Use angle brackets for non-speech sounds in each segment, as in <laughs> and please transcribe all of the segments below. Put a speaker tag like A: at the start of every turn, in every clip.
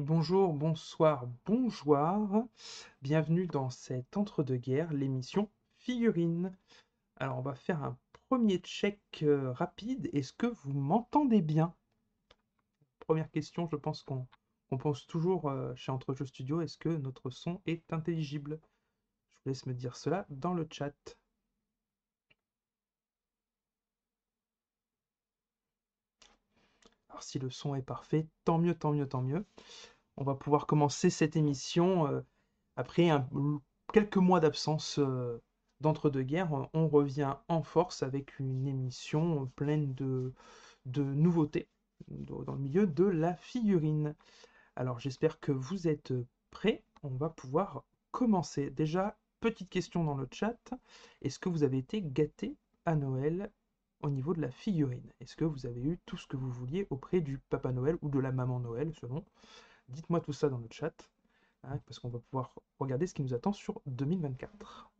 A: Bonjour, bonsoir, bonjour. Bienvenue dans cette entre-deux-guerres, l'émission Figurine. Alors, on va faire un premier check euh, rapide. Est-ce que vous m'entendez bien? Première question, je pense qu'on pense toujours euh, chez Entre-Jeux Studio. Est-ce que notre son est intelligible? Je vous laisse me dire cela dans le chat. Si le son est parfait, tant mieux, tant mieux, tant mieux. On va pouvoir commencer cette émission euh, après quelques mois d'absence euh, d'entre-deux-guerres. On revient en force avec une émission pleine de, de nouveautés dans le milieu de la figurine. Alors j'espère que vous êtes prêts. On va pouvoir commencer. Déjà, petite question dans le chat. Est-ce que vous avez été gâté à Noël au niveau de la figurine. Est-ce que vous avez eu tout ce que vous vouliez auprès du Papa Noël ou de la Maman Noël, selon? Dites-moi tout ça dans le chat, hein, parce qu'on va pouvoir regarder ce qui nous attend sur 2024.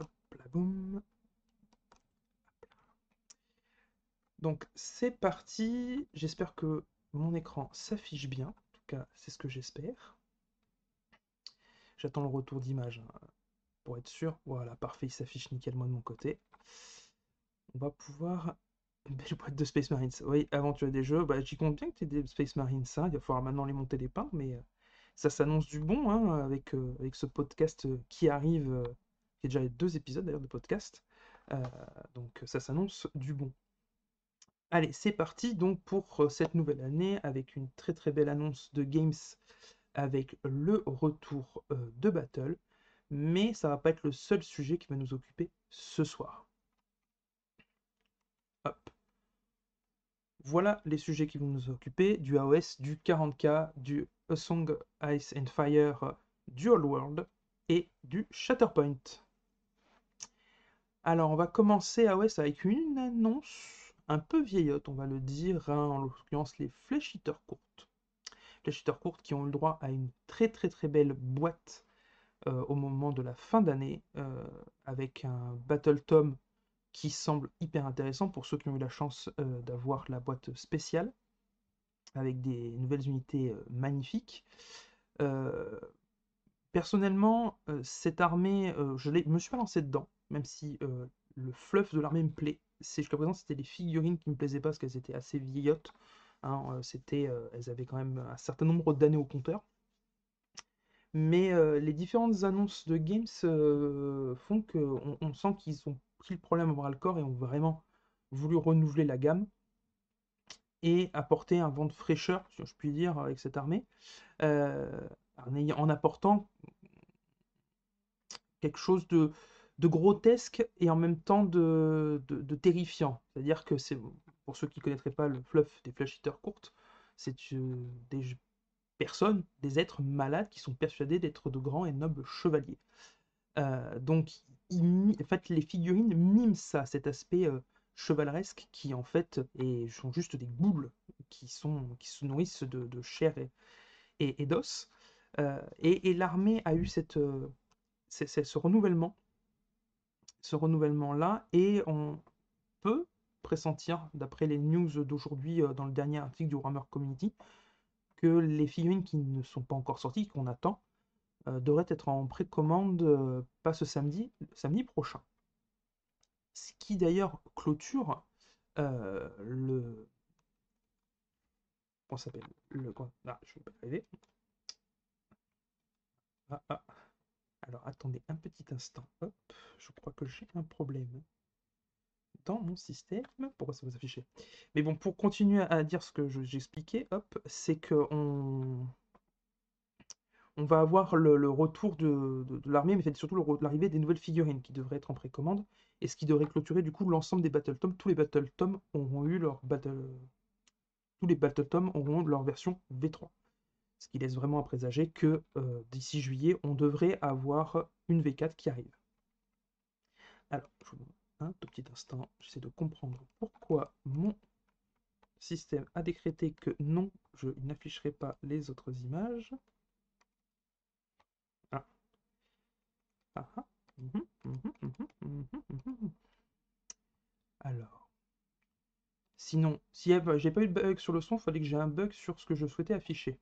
A: Hop là, boum. Donc c'est parti, j'espère que mon écran s'affiche bien, en tout cas c'est ce que j'espère. J'attends le retour d'image hein pour être sûr. Voilà, parfait, il s'affiche nickel moi de mon côté. On va pouvoir... <laughs> Belle boîte de Space Marines. Oui, aventurer des jeux, bah, j'y compte bien que tu des Space Marines, ça. Hein. Il va falloir maintenant les monter les pains, mais euh, ça s'annonce du bon hein, avec, euh, avec ce podcast euh, qui arrive, qui est déjà deux épisodes d'ailleurs de podcast. donc ça s'annonce du bon. Allez, c'est parti donc pour cette nouvelle année avec une très très belle annonce de Games avec le retour de Battle mais ça va pas être le seul sujet qui va nous occuper ce soir. Voilà les sujets qui vont nous occuper, du AOS, du 40K, du A Song Ice and Fire, du Old World et du Shatterpoint. Alors on va commencer AOS avec une annonce un peu vieillotte, on va le dire, hein, en l'occurrence les Eater courtes. Eater courtes qui ont le droit à une très très très belle boîte au moment de la fin d'année euh, avec un Battle Tom qui semble hyper intéressant pour ceux qui ont eu la chance euh, d'avoir la boîte spéciale avec des nouvelles unités magnifiques. personnellement, cette armée, je me suis pas lancé dedans, même si le fluff de l'armée me plaît. Jusqu'à présent, c'était les figurines qui me plaisaient pas parce qu'elles étaient assez vieillottes. Hein, c'était, elles avaient quand même un certain nombre d'années au compteur. Mais euh, les différentes annonces de Games euh, font qu'on on sent qu'ils ont pris le problème au bras le corps et ont vraiment voulu renouveler la gamme et apporter un vent de fraîcheur, si je puis dire, avec cette armée, euh, en, apportant quelque chose de, grotesque et en même temps de, terrifiant. C'est-à-dire que c'est, pour ceux qui ne connaîtraient pas le fluff des flash hitters courtes, c'est des des êtres malades qui sont persuadés d'être de grands et nobles chevaliers. Euh, donc, en fait, les figurines miment ça, cet aspect euh, chevaleresque qui en fait est, sont juste des boules qui, sont, qui se nourrissent de, chair et, d'os. Euh, et, l'armée a eu cette, ce renouvellement, ce renouvellement-là, et on peut pressentir, d'après les news d'aujourd'hui dans le dernier article du Warhammer Community, les figurines qui ne sont pas encore sorties, qu'on attend, euh, devraient être en précommande euh, pas ce samedi, samedi prochain. Ce qui d'ailleurs clôture euh, le. S'appelle? Le... Ah, je vais pas arriver. Ah, ah. Alors attendez un petit instant. Hop, je crois que j'ai un problème dans mon système. Pourquoi ça vous afficher Mais bon, pour continuer à dire ce que j'expliquais, hop, c'est que on, on va avoir le, retour de, l'armée, mais surtout l'arrivée des nouvelles figurines qui devraient être en précommande, et ce qui devrait clôturer du coup l'ensemble des Battle Tomes. Tous les Battle Tomes auront eu leur Battle... Tous les Battle Tomes auront leur version V3. Ce qui laisse vraiment à présager que euh, d'ici juillet, on devrait avoir une V4 qui arrive. Alors, je vous un tout petit instant, j'essaie de comprendre pourquoi mon système a décrété que non, je n'afficherai pas les autres images. Ah. Ah, ah. Mhm, mhm, mhm, Alors, sinon, si j'ai pas eu de bug sur le son, il fallait que j'ai un bug sur ce que je souhaitais afficher.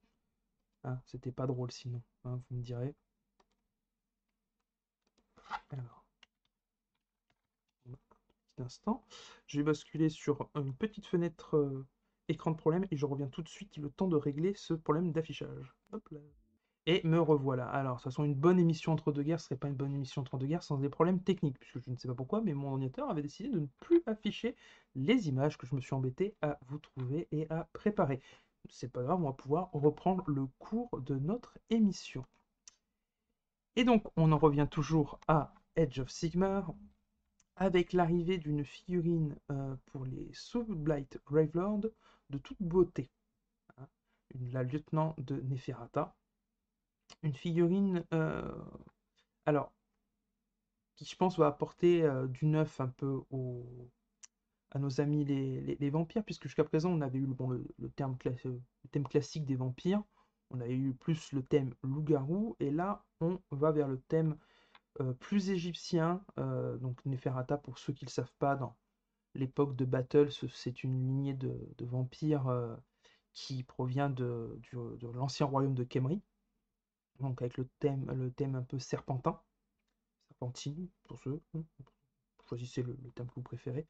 A: Hein, C'était pas drôle sinon, hein, vous me direz. Alors, petit instant, je vais basculer sur une petite fenêtre euh, écran de problème et je reviens tout de suite, le temps de régler ce problème d'affichage. Et me revoilà. Alors, de toute façon, une bonne émission entre deux guerres serait pas une bonne émission entre deux guerres sans des problèmes techniques, puisque je ne sais pas pourquoi, mais mon ordinateur avait décidé de ne plus afficher les images que je me suis embêté à vous trouver et à préparer. C'est pas grave, on va pouvoir reprendre le cours de notre émission. Et donc, on en revient toujours à Edge of Sigmar, avec l'arrivée d'une figurine euh, pour les Soul Blight Gravelord de toute beauté. Hein, la lieutenant de Neferata, une figurine, euh, alors, qui je pense va apporter euh, du neuf un peu à nos amis les, vampires, puisque jusqu'à présent on avait eu le, le thème classique des vampires, on avait eu plus le thème loup-garou, et là on va vers le thème euh, plus égyptien, donc Neferata pour ceux qui ne le savent pas, dans l'époque de Battle, c'est une lignée de, vampires qui provient de, l'ancien royaume de Kemri donc avec le thème, le un peu serpentin, serpentine, pour ceux, hein, choisissez le, thème que vous préférez.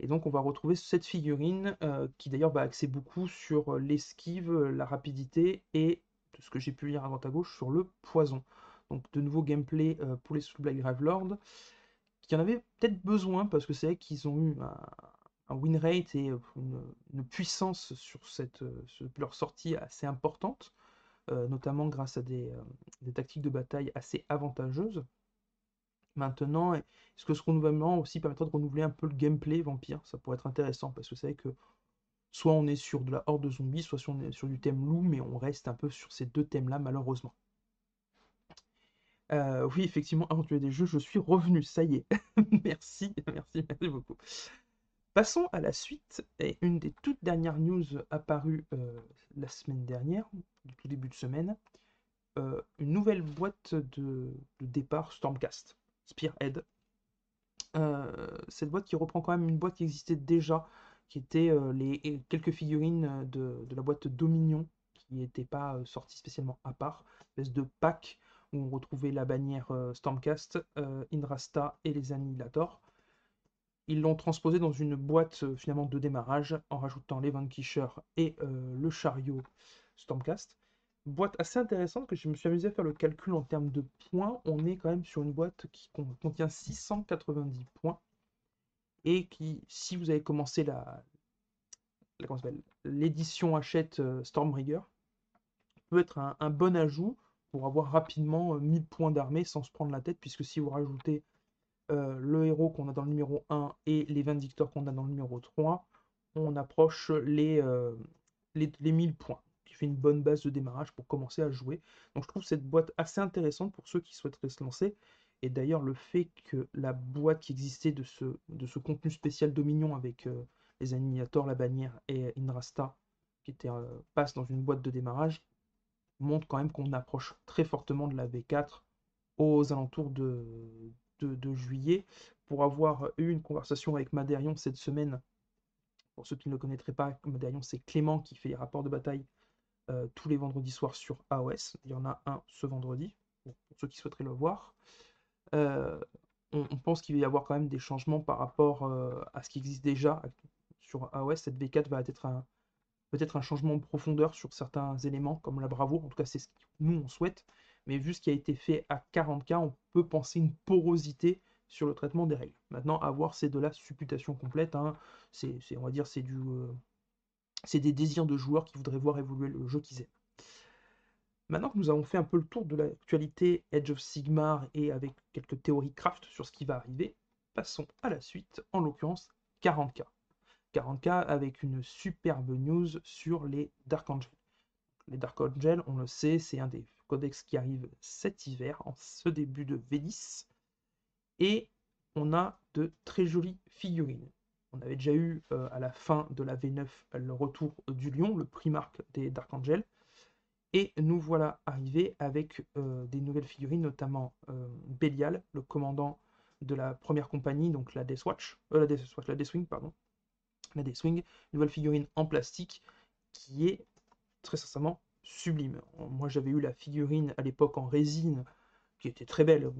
A: Et donc on va retrouver cette figurine euh, qui d'ailleurs va axer beaucoup sur l'esquive, la rapidité et, de ce que j'ai pu lire à droite à gauche, sur le poison. Donc de nouveaux gameplay euh, pour les Soul Black Gravelord, qui en avaient peut-être besoin parce que c'est vrai qu'ils ont eu un, win rate et une, puissance sur cette, leur sortie assez importante. Euh, notamment grâce à euh, des, tactiques de bataille assez avantageuses. Maintenant, est-ce que ce renouvellement aussi permettra de renouveler un peu le gameplay vampire? Ça pourrait être intéressant, parce que c'est vrai que soit on est sur de la horde de zombies, soit on est sur du thème loup, mais on reste un peu sur ces deux thèmes-là, malheureusement. Oui, effectivement, aventurier des jeux, je suis revenu, ça y est. <laughs> merci, merci, merci beaucoup. Passons à la suite, et une des toutes dernières news apparues la semaine dernière, du tout début de semaine, une nouvelle boîte de, départ Stormcast, Spearhead. Cette boîte qui reprend quand même une boîte qui existait déjà, qui était les quelques figurines de, la boîte Dominion, qui n'était pas sortie spécialement à part, une espèce de pack où on retrouvait la bannière Stormcast, Indrasta et les Annihilators. Ils l'ont transposé dans une boîte finalement de démarrage en rajoutant les Van Kischer et le chariot Stormcast. Boîte assez intéressante que je me suis amusé à faire le calcul en termes de points. On est quand même sur une boîte qui contient 690 points et qui, si vous avez commencé la, l'édition achète euh, Stormbringer, peut être un, bon ajout pour avoir rapidement 1000 euh, points d'armée sans se prendre la tête, puisque si vous rajoutez euh, le héros qu'on a dans le numéro 1 et les Vindictors qu'on a dans le numéro 3, on approche les, les, les 1000 points fait une bonne base de démarrage pour commencer à jouer. Donc je trouve cette boîte assez intéressante pour ceux qui souhaiteraient se lancer. Et d'ailleurs le fait que la boîte qui existait de ce, de ce contenu spécial Dominion avec euh, les animators, la bannière et Inrasta qui était, euh, passe dans une boîte de démarrage montre quand même qu'on approche très fortement de la V4 aux alentours de, juillet. Pour avoir eu une conversation avec Madérion cette semaine, pour ceux qui ne le connaîtraient pas, Madérion c'est Clément qui fait les rapports de bataille euh, tous les vendredis soirs sur AOS. Il y en a un ce vendredi, pour ceux qui souhaiteraient le voir. Euh, on, pense qu'il va y avoir quand même des changements par rapport euh, à ce qui existe déjà sur AOS. Cette V4 va être un, peut-être un changement de profondeur sur certains éléments, comme la bravoure. En tout cas, c'est ce que nous, on souhaite. Mais vu ce qui a été fait à 40K, on peut penser une porosité sur le traitement des règles. Maintenant, à voir, c'est de la supputation complète. Hein. C'est, on va dire, c'est du, c'est des désirs de joueurs qui voudraient voir évoluer le jeu qu'ils aiment. Maintenant que nous avons fait un peu le tour de l'actualité Edge of Sigmar et avec quelques théories craft sur ce qui va arriver, passons à la suite, en l'occurrence 40K. 40K avec une superbe news sur les Dark Angels. Les Dark Angels, on le sait, c'est un des codex qui arrive cet hiver, en ce début de V10. Et on a de très jolies figurines. On avait déjà eu euh, à la fin de la V9 le retour du lion, le primarque des Dark Angels. Et nous voilà arrivés avec euh, des nouvelles figurines, notamment euh, Belial, le commandant de la première compagnie, donc la Deathwatch, la Deathwing, pardon, la Swing, une nouvelle figurine en plastique qui est très sincèrement sublime. Moi j'avais eu la figurine à l'époque en résine qui était très belle,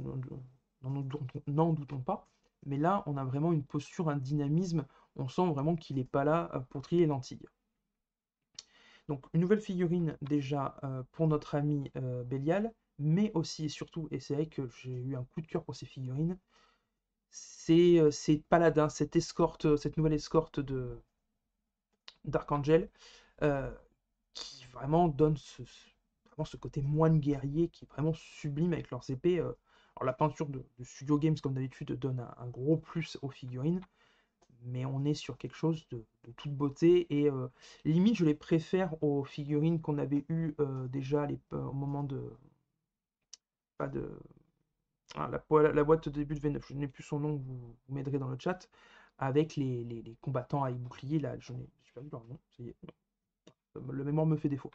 A: n'en doutons pas. Mais là, on a vraiment une posture, un dynamisme. On sent vraiment qu'il n'est pas là euh, pour trier les lentilles. Donc une nouvelle figurine déjà euh, pour notre ami euh, Bélial, mais aussi et surtout, et c'est vrai que j'ai eu un coup de cœur pour ces figurines, c'est Paladin, cette escorte, cette nouvelle escorte de d'Archangel, qui vraiment donne ce, côté moine guerrier qui est vraiment sublime avec leurs épées. alors la peinture de, Studio Games, comme d'habitude, donne un, gros plus aux figurines mais on est sur quelque chose de, toute beauté et limite je les préfère aux figurines qu'on avait eues déjà au moment de pas de ah, la, boîte de début de V9 je n'ai plus son nom vous, m'aiderez dans le chat avec les, combattants à bouclier là je n'ai vu leur nom ça y est. Le mémoire me fait défaut.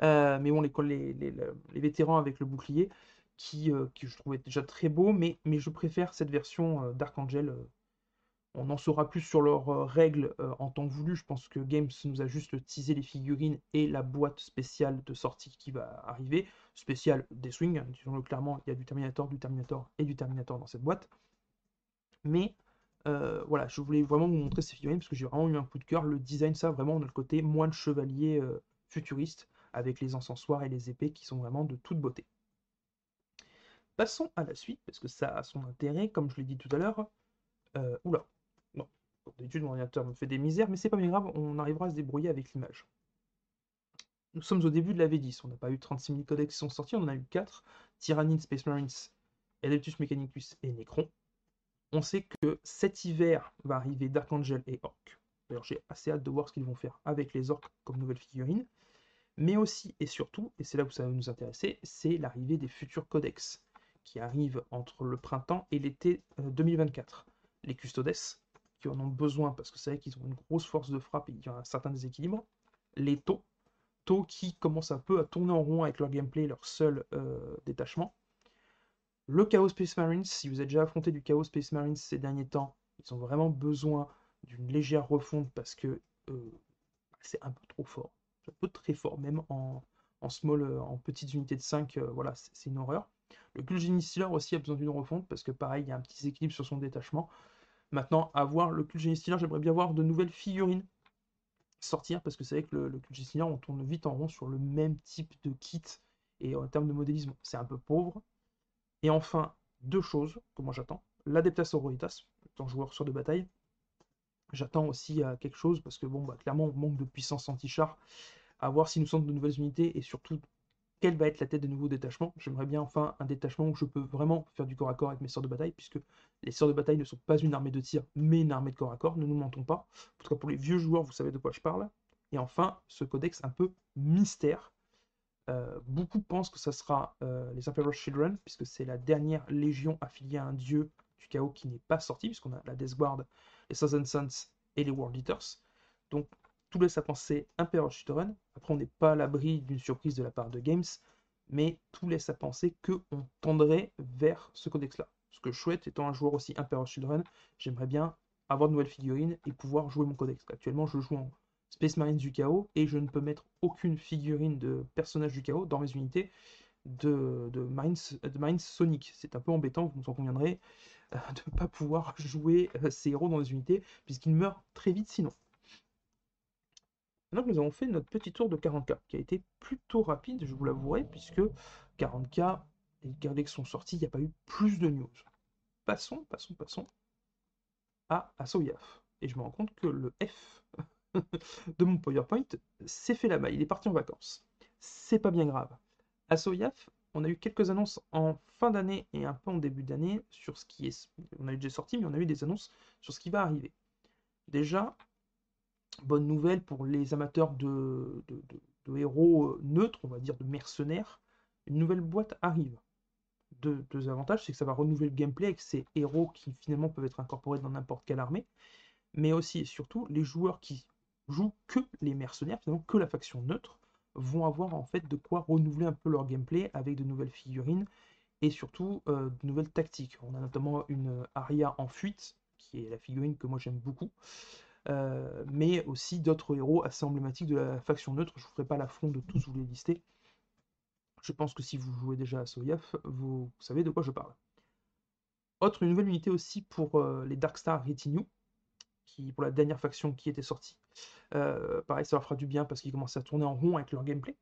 A: Mais bon les, les, vétérans avec le bouclier qui, qui je trouvais déjà très beau mais, je préfère cette version d'Archangel on en saura plus sur leurs euh, règles euh, en temps voulu. Je pense que Games nous a juste teasé les figurines et la boîte spéciale de sortie qui va arriver. Spéciale des Swing, disons-le clairement, il y a du Terminator, du Terminator et du Terminator dans cette boîte. Mais euh, voilà, je voulais vraiment vous montrer ces figurines parce que j'ai vraiment eu un coup de cœur. Le design, ça, vraiment, on a le côté moine chevalier futuriste avec les encensoirs et les épées qui sont vraiment de toute beauté. Passons à la suite parce que ça a son intérêt, comme je l'ai dit tout à l'heure. oula, D'habitude, mon ordinateur me fait des misères, mais c'est pas bien grave, on arrivera à se débrouiller avec l'image. Nous sommes au début de la V10, on n'a pas eu 36 000 codecs qui sont sortis, on en a eu 4, Tyrannid, Space Marines, Adeptus Mechanicus et Necron. On sait que cet hiver va arriver Dark Angel et Orc. D'ailleurs, j'ai assez hâte de voir ce qu'ils vont faire avec les orques comme nouvelle figurine. Mais aussi et surtout, et c'est là où ça va nous intéresser, c'est l'arrivée des futurs codex qui arrivent entre le printemps et l'été 2024. Euh, les Custodes, qui en ont besoin parce que c'est vrai qu'ils ont une grosse force de frappe et il y a un certain déséquilibre. Les taux, taux qui commencent un peu à tourner en rond avec leur gameplay, leur seul euh, détachement. Le Chaos Space Marines, si vous avez déjà affronté du Chaos Space Marines ces derniers temps, ils ont vraiment besoin d'une légère refonte parce que euh, c'est un peu trop fort. Un peu très fort, même en, small, euh, en petites unités de 5, voilà, c'est une horreur. Le Gul'Genie aussi a besoin d'une refonte parce que pareil, il y a un petit déséquilibre sur son détachement. Maintenant, à voir le Cul Stealer, j'aimerais bien voir de nouvelles figurines sortir, parce que c'est vrai que le, le Stealer, on tourne vite en rond sur le même type de kit, et en termes de modélisme, c'est un peu pauvre. Et enfin, deux choses que moi j'attends. L'Adeptas Auroritas, étant joueur sur de bataille. J'attends aussi à quelque chose, parce que bon, bah, clairement, on manque de puissance anti-char. À voir si nous sommes de nouvelles unités, et surtout quelle va être la tête de nouveau détachement. J'aimerais bien enfin un détachement où je peux vraiment faire du corps à corps avec mes sorts de bataille, puisque les sorts de bataille ne sont pas une armée de tir, mais une armée de corps à corps, ne nous mentons pas. En tout cas, pour les vieux joueurs, vous savez de quoi je parle. Et enfin, ce codex un peu mystère. Euh, beaucoup pensent que ça sera euh, les Imperial Children, puisque c'est la dernière légion affiliée à un dieu du chaos qui n'est pas sorti, puisqu'on a la Death Guard, les Thousand Sons et les World Eaters. Donc tout laisse à penser Imperial Children. Après, on n'est pas à l'abri d'une surprise de la part de Games, mais tout laisse à penser qu'on tendrait vers ce codex-là. Ce que je souhaite, étant un joueur aussi Imperial Children, j'aimerais bien avoir de nouvelles figurines et pouvoir jouer mon codex. Actuellement, je joue en Space Marines du chaos et je ne peux mettre aucune figurine de personnage du chaos dans mes unités de, de Sonic. C'est un peu embêtant, vous en conviendrez, euh, de ne pas pouvoir <laughs> jouer euh, ces héros dans les unités, puisqu'ils meurent très vite sinon. Que nous avons fait notre petit tour de 40K, qui a été plutôt rapide, je vous l'avouerai, puisque 40K, les que sont sortis, il n'y a pas eu plus de news. Passons, passons, passons à Asoyaf. Et je me rends compte que le F <laughs> de mon PowerPoint s'est fait là-bas, il est parti en vacances. C'est pas bien grave. Asoyaf, on a eu quelques annonces en fin d'année et un peu en début d'année sur ce qui est. On a eu déjà sorti, mais on a eu des annonces sur ce qui va arriver. Déjà, bonne nouvelle pour les amateurs de, héros euh, neutres, on va dire de mercenaires. Une nouvelle boîte arrive. Deux, avantages, c'est que ça va renouveler le gameplay avec ces héros qui finalement peuvent être incorporés dans n'importe quelle armée, mais aussi et surtout les joueurs qui jouent que les mercenaires, finalement que la faction neutre, vont avoir en fait de quoi renouveler un peu leur gameplay avec de nouvelles figurines et surtout euh, de nouvelles tactiques. On a notamment une Aria en fuite, qui est la figurine que moi j'aime beaucoup, mais aussi d'autres héros assez emblématiques de la faction neutre. Je ne vous ferai pas l'affront de tous vous les lister. Je pense que si vous jouez déjà à Soyaf, vous savez de quoi je parle. Autre nouvelle unité aussi pour les Darkstar Retinue, qui, pour la dernière faction qui était sortie. pareil, ça leur fera du bien parce qu'ils commencent à tourner en rond avec leur gameplay.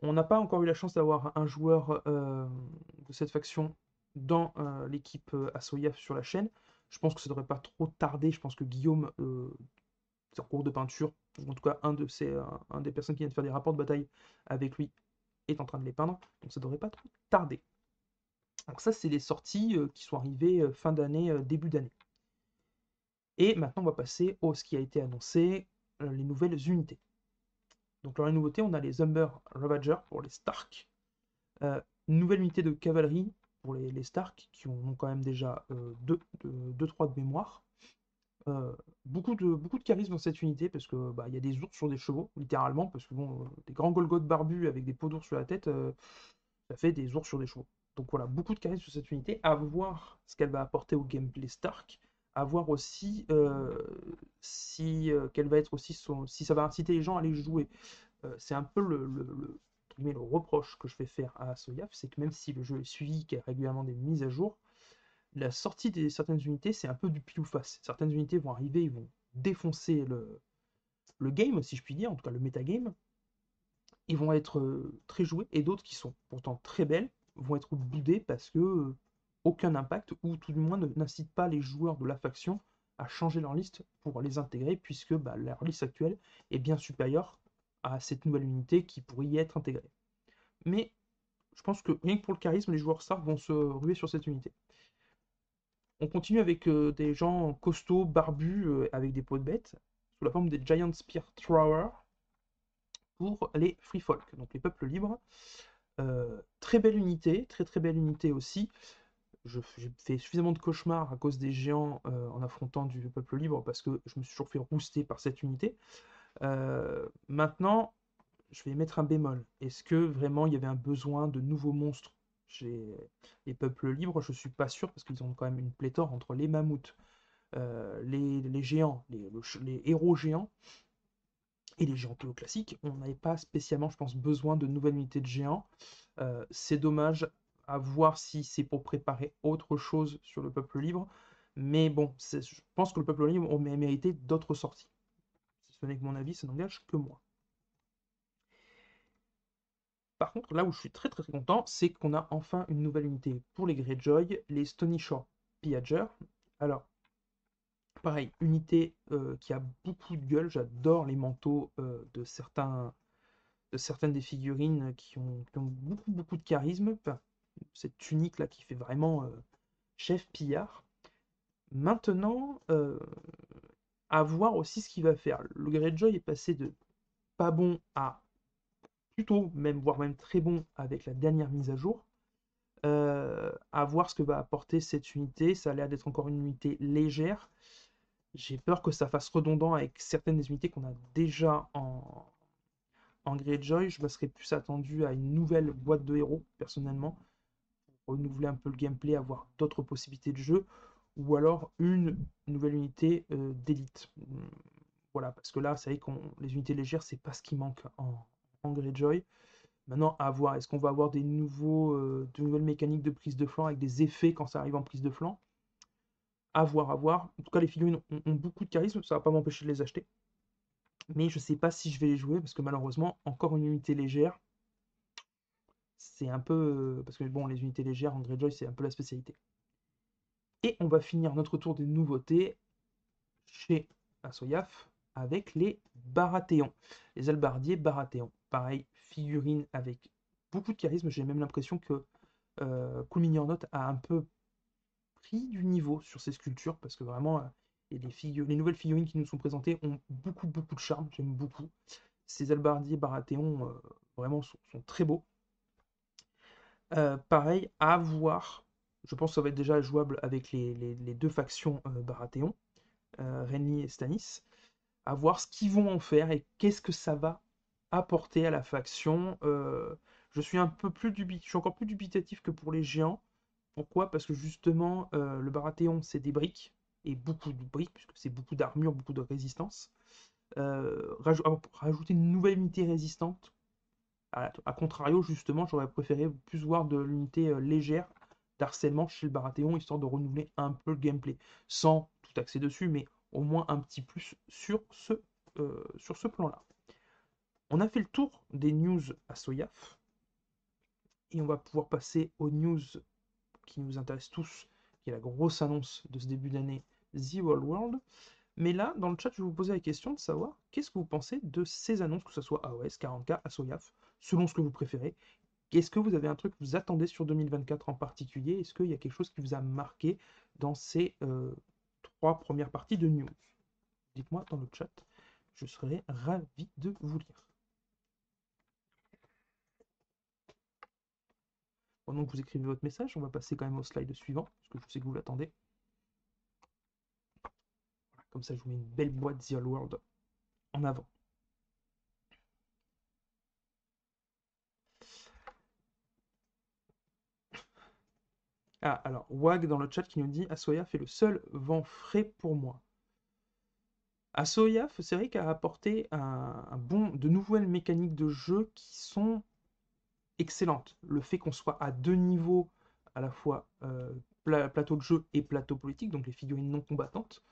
A: On n'a pas encore eu la chance d'avoir un joueur de cette faction dans l'équipe Asoyaf sur la chaîne. Je pense que ça devrait pas trop tarder. Je pense que Guillaume, c'est en cours de peinture, ou en tout cas un de ces, un des personnes qui vient de faire des rapports de bataille avec lui est en train de les peindre. Donc ça devrait pas trop tarder. Donc ça, c'est les sorties qui sont arrivées fin d'année, début d'année. Et maintenant, on va passer au ce qui a été annoncé, les nouvelles unités. Donc dans les nouveautés, on a les Umber Ravager pour les Stark. nouvelle unité de cavalerie les, Stark, qui ont quand même déjà 2-3 de, de, mémoire. beaucoup, de, beaucoup de charisme dans cette unité, parce que bah, y a des ours sur des chevaux, littéralement, parce que bon, des grands Golgoth barbus avec des peaux d'ours sur la tête, ça fait des ours sur des chevaux. Donc voilà, beaucoup de charisme sur cette unité, à voir ce qu'elle va apporter au gameplay Stark, à voir aussi si qu'elle va être aussi son, si ça va inciter les gens à les jouer. c'est un peu le, le, reproche que je vais faire à Soyaf, c'est que même si le jeu est suivi, qu'il y a régulièrement des mises à jour, la sortie de certaines unités, c'est un peu du pile ou face. Certaines unités vont arriver, ils vont défoncer le, le game, si je puis dire, en tout cas le metagame. Ils vont être très joués, et d'autres qui sont pourtant très belles vont être boudées parce que aucun impact, ou tout du moins n'incite pas les joueurs de la faction à changer leur liste pour les intégrer, puisque bah, leur liste actuelle est bien supérieure à cette nouvelle unité qui pourrait y être intégrée. Mais je pense que rien que pour le charisme, les joueurs Stark vont se ruer sur cette unité. On continue avec euh, des gens costauds, barbus, euh, avec des peaux de bêtes, sous la forme des Giant Spear Thrower pour les Free Folk, donc les peuples libres. Euh, très belle unité, très très belle unité aussi je, fais suffisamment de cauchemars à cause des géants en affrontant du peuple libre parce que je me suis toujours fait rouster par cette unité. Euh, maintenant, je vais mettre un bémol. Est-ce que vraiment il y avait un besoin de nouveaux monstres chez les peuples libres? Je suis pas sûr parce qu'ils ont quand même une pléthore entre les mammouths, euh, les, géants, les, héros géants et les géants classiques. On n'avait pas spécialement, je pense, besoin de nouvelles unités de géants. c'est dommage à voir si c'est pour préparer autre chose sur le peuple libre. Mais bon, je pense que le peuple libre aurait mérité d'autres sorties. Que mon avis, ça n'engage que moi. Par contre, là où je suis très très, très content, c'est qu'on a enfin une nouvelle unité pour les Greyjoy, les Stony Shore Pillager. Alors, pareil, unité euh, qui a beaucoup de gueule. J'adore les manteaux euh, de certains de certaines des figurines qui ont, beaucoup beaucoup de charisme cette tunique là qui fait vraiment euh, chef pillard. Maintenant, à voir aussi ce qu'il va faire. Le Greyjoy est passé de pas bon à plutôt même, voire même très bon avec la dernière mise à jour. Euh, à voir ce que va apporter cette unité. Ça a l'air d'être encore une unité légère. J'ai peur que ça fasse redondant avec certaines des unités qu'on a déjà en, en Greyjoy. Je me serais plus attendu à une nouvelle boîte de héros, personnellement renouveler un peu le gameplay, avoir d'autres possibilités de jeu, ou alors une nouvelle unité euh, d'élite. Voilà, parce que là, c'est vrai que les unités légères, c'est pas ce qui manque en, Greyjoy. Maintenant, à voir, est-ce qu'on va avoir des nouveaux, euh, de nouvelles mécaniques de prise de flanc avec des effets quand ça arrive en prise de flanc? À voir, à voir. En tout cas, les figurines ont, beaucoup de charisme, ça va pas m'empêcher de les acheter. Mais je sais pas si je vais les jouer parce que malheureusement, encore une unité légère, c'est un peu. Parce que bon, les unités légères en Greyjoy, c'est un peu la spécialité. Et on va finir notre tour des nouveautés chez Asoyaf avec les Baratheons. Les albardiers Baratheons. Pareil, figurine avec beaucoup de charisme. J'ai même l'impression que euh, Note a un peu pris du niveau sur ces sculptures parce que vraiment, euh, les, les nouvelles figurines qui nous sont présentées ont beaucoup, beaucoup de charme. J'aime beaucoup. Ces albardiers Baratheons euh, vraiment sont, très beaux. Euh, pareil, à voir. Je pense que ça va être déjà jouable avec les, deux factions euh, Baratheon, euh, Renly et Stannis. À voir ce qu'ils vont en faire et qu'est-ce que ça va apporter à la faction. je suis un peu plus je suis encore plus dubitatif que pour les géants. Pourquoi? Parce que justement, le Baratheon, c'est des briques. et beaucoup de briques, puisque c'est beaucoup d'armure, beaucoup de résistance. Euh, rajouter une nouvelle unité résistante. A, contrario, justement, j'aurais préféré plus voir de l'unité euh, légère d'harcèlement chez le Baratheon, histoire de renouveler un peu le gameplay, sans tout axer dessus, mais au moins un petit plus sur ce, euh, sur ce plan-là. On a fait le tour des news à Soyaf, et on va pouvoir passer aux news qui nous intéressent tous, qui est la grosse annonce de ce début d'année, The World World. Mais là, dans le chat, je vais vous poser la question de savoir qu'est-ce que vous pensez de ces annonces, que ce soit AOS, 40K, ASOYAF, selon ce que vous préférez. Est-ce que vous avez un truc que vous attendez sur 2024 en particulier? Est-ce qu'il y a quelque chose qui vous a marqué dans ces euh, trois premières parties de news? Dites-moi dans le chat, je serai ravi de vous lire. Pendant que vous écrivez votre message, on va passer quand même au slide suivant, parce que je sais que vous l'attendez. Comme ça, je vous mets une belle boîte The World en avant. Ah, alors, Wag dans le chat qui nous dit Asoya fait le seul vent frais pour moi. Asoya, c'est vrai a apporté un, bon, de nouvelles mécaniques de jeu qui sont excellentes. Le fait qu'on soit à deux niveaux, à la fois euh, plateau de jeu et plateau politique, donc les figurines non combattantes,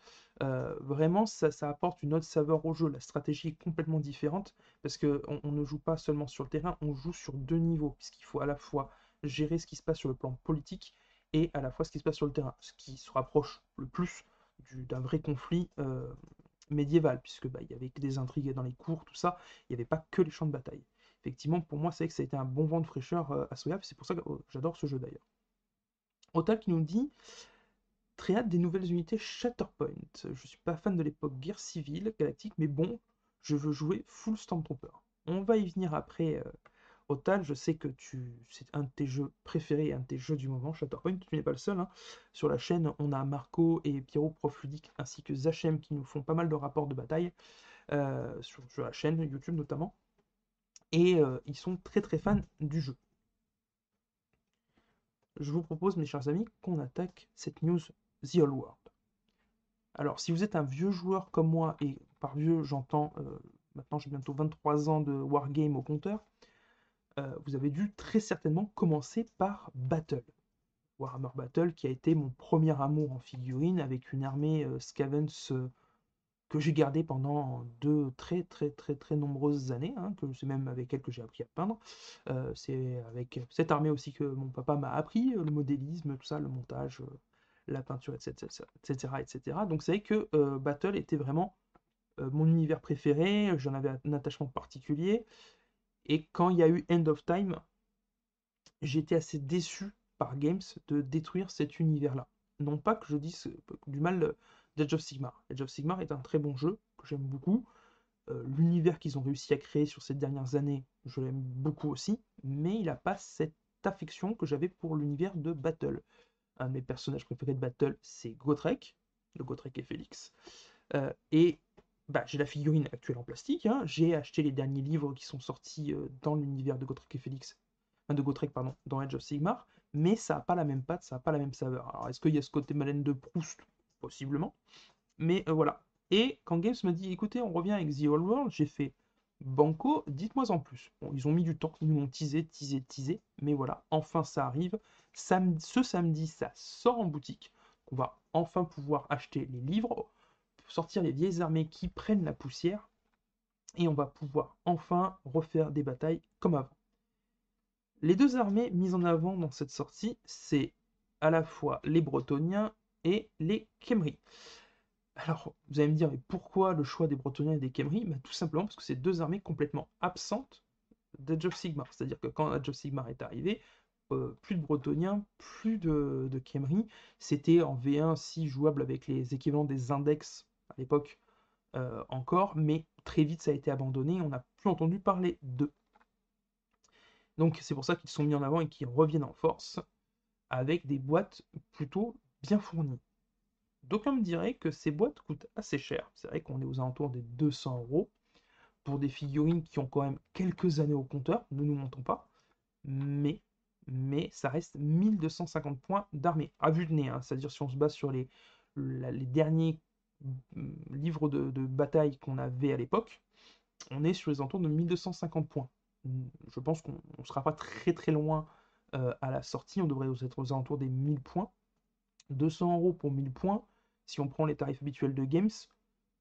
A: euh, vraiment ça, apporte une autre saveur au jeu. La stratégie est complètement différente parce qu'on on ne joue pas seulement sur le terrain, on joue sur deux niveaux, puisqu'il faut à la fois gérer ce qui se passe sur le plan politique et à la fois ce qui se passe sur le terrain, ce qui se rapproche le plus d'un vrai conflit euh, médiéval, puisque bah, il y avait que des intrigues dans les cours, tout ça, il n'y avait pas que les champs de bataille. Effectivement, pour moi, c'est vrai que ça a été un bon vent de fraîcheur euh, à Soyab, c'est pour ça que oh, j'adore ce jeu d'ailleurs. Otal qui nous dit Très hâte des nouvelles unités Shatterpoint. Je suis pas fan de l'époque guerre civile galactique, mais bon, je veux jouer full Stormtrooper. On va y venir après. Euh, Otal, je sais que tu, c'est un de tes jeux préférés, un de tes jeux du moment, Shatterpoint. Tu n'es pas le seul. Hein. Sur la chaîne, on a Marco et Pierrot Profludique ainsi que Zachem qui nous font pas mal de rapports de bataille euh, sur, la chaîne YouTube notamment. Et euh, ils sont très très fans du jeu je vous propose, mes chers amis, qu'on attaque cette news The All World. Alors, si vous êtes un vieux joueur comme moi, et par vieux, j'entends, euh, maintenant j'ai bientôt 23 ans de Wargame au compteur, euh, vous avez dû très certainement commencer par Battle. Warhammer Battle, qui a été mon premier amour en figurine, avec une armée euh, Scavens que j'ai gardé pendant deux très très très très nombreuses années, hein, que c'est même avec elle que j'ai appris à peindre. Euh, c'est avec cette armée aussi que mon papa m'a appris euh, le modélisme, tout ça, le montage, euh, la peinture, etc. etc., etc. Donc c'est vrai que Battle était vraiment mon univers préféré, j'en avais un attachement particulier. Et quand il y a eu End of Time, j'étais assez déçu par Games de détruire cet univers-là. Non pas que je dise du mal Edge of Sigmar. Edge of Sigmar est un très bon jeu que j'aime beaucoup. Euh, l'univers qu'ils ont réussi à créer sur ces dernières années, je l'aime beaucoup aussi, mais il n'a pas cette affection que j'avais pour l'univers de Battle. Un de mes personnages préférés de Battle, c'est Gotrek, le Gotrek et Félix. Euh, et bah, j'ai la figurine actuelle en plastique. Hein. J'ai acheté les derniers livres qui sont sortis euh, dans l'univers de Gotrek et Félix, de Gotrek, pardon, dans Edge of Sigmar, mais ça n'a pas la même patte, ça n'a pas la même saveur. Alors, est-ce qu'il y a ce côté Malène de Proust? Possiblement. Mais euh, voilà. Et quand Games m'a dit, écoutez, on revient avec The Old World, j'ai fait Banco, dites-moi en plus. Ils ont mis du temps, ils nous ont teasé, teasé, teasé, mais voilà, enfin ça arrive. ce samedi, ça sort en boutique. On va enfin pouvoir acheter les livres, sortir les vieilles armées qui prennent la poussière, et on va pouvoir enfin refaire des batailles comme avant. Les deux armées mises en avant dans cette sortie, c'est à la fois les Bretoniens et les Kemri. Alors, vous allez me dire, mais pourquoi le choix des Bretoniens et des Kemri bah, Tout simplement parce que c'est deux armées complètement absentes d'Age of Sigmar. C'est-à-dire que quand Age of Sigmar est arrivé, euh, plus de Bretoniens, plus de, de. C'était en V1 si jouable avec les équivalents des index l'époque euh, encore, mais très vite ça a été abandonné, on n'a plus entendu parler d'eux. Donc c'est pour ça qu'ils sont mis en avant et qu'ils reviennent en force avec des boîtes plutôt bien fourni. D'aucuns me diraient que ces boîtes coûtent assez cher. C'est vrai qu'on est aux alentours des 200 euros pour des figurines qui ont quand même quelques années au compteur, ne nous montons pas. Mais, mais ça reste 1250 points d'armée, à vue de nez. Hein. C'est-à-dire si on se base sur les, les derniers livres de, bataille qu'on avait à l'époque, on est sur les alentours de 1250 points. Je pense qu'on ne sera pas très très loin euh, à la sortie, on devrait être aux alentours des 1000 points. 200 euros pour 1000 points, si on prend les tarifs habituels de Games,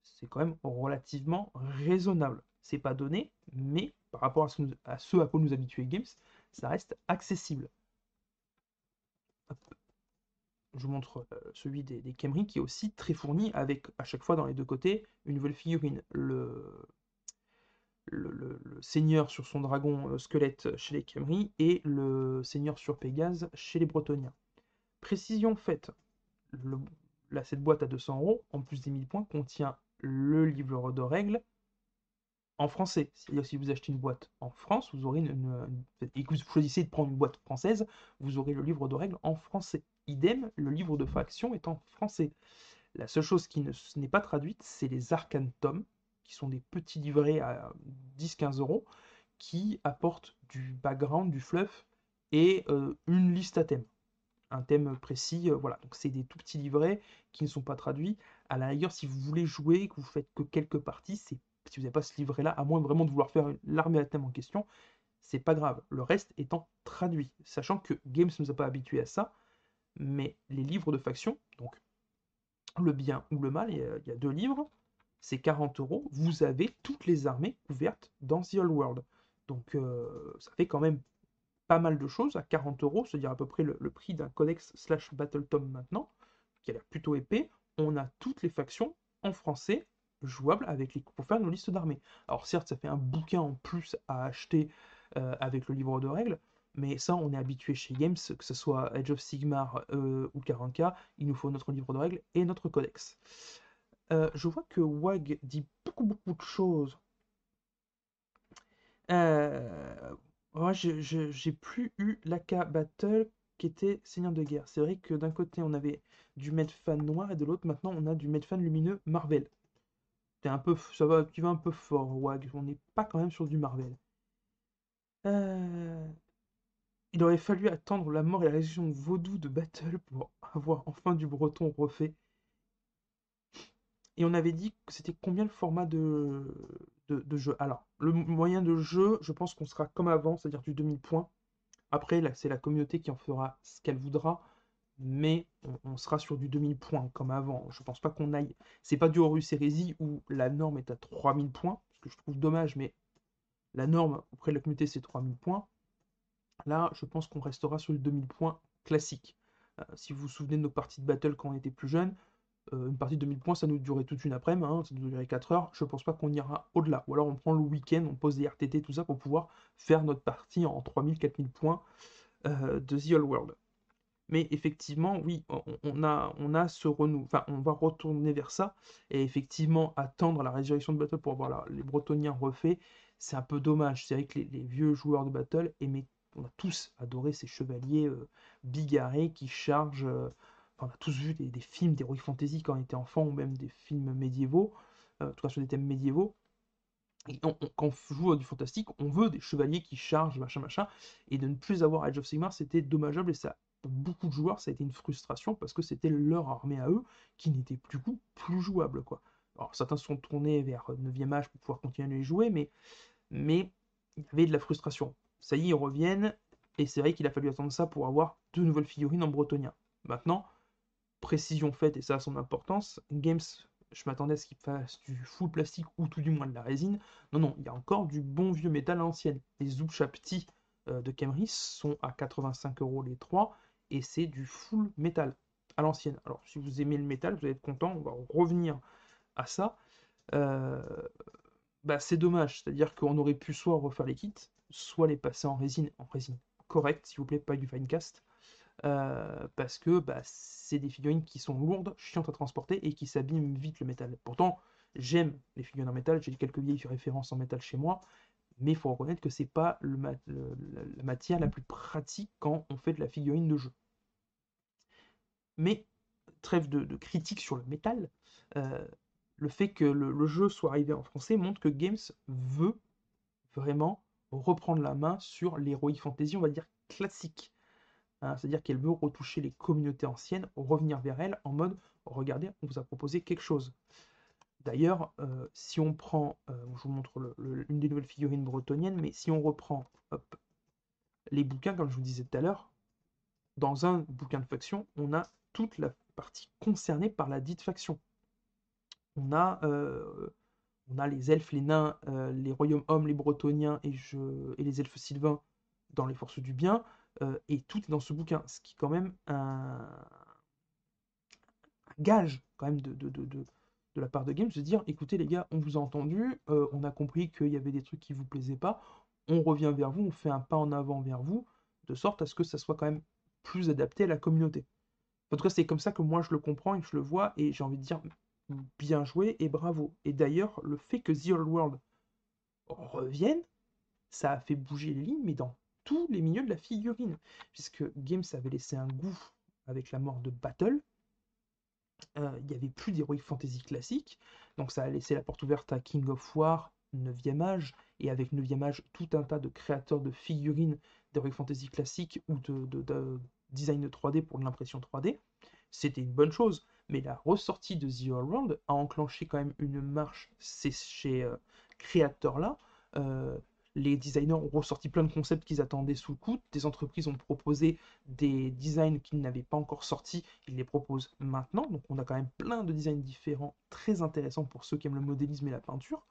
A: c'est quand même relativement raisonnable. C'est pas donné, mais par rapport à ce, à, ce à quoi nous habituait Games, ça reste accessible. Je vous montre euh, celui des, des qui est aussi très fourni avec à chaque fois dans les deux côtés une nouvelle figurine. Le, seigneur sur son dragon euh, squelette chez les Camry et le seigneur sur Pégase chez les Bretoniens. Précision faite, cette boîte à 200 euros, en plus des 1000 points, contient le livre de règles en français. Si vous achetez une boîte en France, vous aurez et que vous choisissez de prendre une boîte française, vous aurez le livre de règles en français. Idem, le livre de faction est en français. La seule chose qui n'est pas traduite, c'est les arcanes tomes, qui sont des petits livrets à 10-15 euros, qui apportent du background, du fluff et euh, une liste à thème. Un thème précis, euh, voilà. Donc c'est des tout petits livrets qui ne sont pas traduits. À la rigueur, si vous voulez jouer, que vous faites que quelques parties, si vous n'avez pas ce livret-là, à moins vraiment de vouloir faire l'armée à thème en question, c'est pas grave. Le reste étant traduit, sachant que Games ne nous a pas habitués à ça, mais les livres de faction, donc le bien ou le mal, il y a, deux livres, c'est 40 euros, vous avez toutes les armées couvertes dans The Old World. Donc euh, ça fait quand même pas mal de choses à 40 euros, c'est-à-dire à peu près le, prix d'un codex slash battle tome maintenant, qui a l'air plutôt épais. On a toutes les factions en français, jouables avec les, pour faire nos listes d'armées. Alors certes, ça fait un bouquin en plus à acheter euh, avec le livre de règles, mais ça, on est habitué chez Games, que ce soit Edge of Sigmar euh, ou 40k, il nous faut notre livre de règles et notre codex. Euh, je vois que WAG dit beaucoup beaucoup de choses. Euh, moi, j'ai plus eu l'AK Battle qui était Seigneur de Guerre. C'est vrai que d'un côté, on avait du Medfan noir et de l'autre, maintenant, on a du Medfan lumineux Marvel. un peu, ça va, tu vas un peu fort, WAG. On n'est pas quand même sur du Marvel. Il aurait fallu attendre la mort et la résurrection vaudou de Battle pour avoir enfin du breton refait. Et on avait dit que c'était combien le format de, de, jeu? Alors, le moyen de jeu, je pense qu'on sera comme avant, c'est-à-dire du 2000 points. Après, là, c'est la communauté qui en fera ce qu'elle voudra, mais on, sera sur du 2000 points comme avant. Je pense pas qu'on aille. C'est pas du Horus Heresy où la norme est à 3000 points, ce que je trouve dommage, mais la norme auprès de la communauté c'est 3000 points. Là, je pense qu'on restera sur du 2000 points classique. Euh, si vous vous souvenez de nos parties de battle quand on était plus jeune, euh, une partie de 2000 points, ça nous durait toute une après-midi, hein, ça nous durait 4 heures. Je pense pas qu'on ira au-delà. Ou alors on prend le week-end, on pose des RTT, tout ça, pour pouvoir faire notre partie en 3000-4000 points euh, de The Old World. Mais effectivement, oui, on, a, on a ce renou. Enfin, on va retourner vers ça. Et effectivement, attendre la résurrection de Battle pour avoir les Bretoniens refaits, c'est un peu dommage. C'est vrai que les, vieux joueurs de Battle aimaient, on a tous adoré ces chevaliers euh, bigarrés qui chargent on a tous vu des, films d'Heroic Fantasy quand on était enfant, ou même des films médiévaux, euh, en tout cas sur des thèmes médiévaux. Et quand on joue à du fantastique, on veut des chevaliers qui chargent, machin, machin, et de ne plus avoir Age of Sigmar, c'était dommageable, et ça, pour beaucoup de joueurs, ça a été une frustration, parce que c'était leur armée à eux, qui n'était plus plus jouable, quoi. Alors certains sont tournés vers 9e âge pour pouvoir continuer à les jouer, mais il y avait de la frustration. Ça y est, ils reviennent, et c'est vrai qu'il a fallu attendre ça pour avoir deux nouvelles figurines en bretonien. Maintenant, précision faite, et ça a son importance, Games, je m'attendais à ce qu'il fasse du full plastique ou tout du moins de la résine. Non, non, il y a encore du bon vieux métal à l'ancienne. Les Zubchapti euh, de Kemris sont à 85 euros les trois, et c'est du full métal à l'ancienne. Alors, si vous aimez le métal, vous allez être content, on va revenir à ça. Euh, bah, c'est dommage, c'est-à-dire qu'on aurait pu soit refaire les kits, soit les passer en résine, en résine correcte, s'il vous plaît, pas du finecast. Euh, parce que bah, c'est des figurines qui sont lourdes, chiantes à transporter et qui s'abîment vite le métal. Pourtant, j'aime les figurines en métal, j'ai quelques vieilles références en métal chez moi, mais il faut reconnaître que c'est pas la matière la plus pratique quand on fait de la figurine de jeu. Mais trêve de, critiques sur le métal, euh, le fait que le, jeu soit arrivé en français montre que Games veut vraiment reprendre la main sur l'Heroic Fantasy, on va dire classique. Hein, c'est-à-dire qu'elle veut retoucher les communautés anciennes, revenir vers elles en mode regardez, on vous a proposé quelque chose. D'ailleurs, euh, si on prend, euh, je vous montre une des nouvelles figurines bretoniennes, mais si on reprend les bouquins, comme je vous disais tout à l'heure, dans un bouquin de faction, on a toute la partie concernée par la dite faction. On a, euh, on a les elfes, les nains, les royaumes hommes, les bretoniens et, les elfes sylvains dans les forces du bien, et tout est dans ce bouquin, ce qui est quand même un, gage quand même de, la part de Games de dire écoutez les gars, on vous a entendu, euh, on a compris qu'il y avait des trucs qui vous plaisaient pas, on revient vers vous, on fait un pas en avant vers vous, de sorte à ce que ça soit quand même plus adapté à la communauté. En tout cas, c'est comme ça que moi je le comprends et je le vois, et j'ai envie de dire bien joué et bravo. Et d'ailleurs, le fait que The Old World revienne, ça a fait bouger les lignes, mais dans tous les milieux de la figurine, puisque Games avait laissé un goût avec la mort de Battle, euh, il n'y avait plus d'Heroic Fantasy classique, donc ça a laissé la porte ouverte à King of War, 9e âge, et avec 9e âge, tout un tas de créateurs de figurines d'Heroic Fantasy classique ou de, design de 3D pour l'impression 3D. C'était une bonne chose, mais la ressortie de The All World a enclenché quand même une marche chez euh, créateurs-là. Euh, les designers ont ressorti plein de concepts qu'ils attendaient sous le coude. Des entreprises ont proposé des designs qu'ils n'avaient pas encore sortis. Ils les proposent maintenant. Donc on a quand même plein de designs différents, très intéressants pour ceux qui aiment le modélisme et la peinture.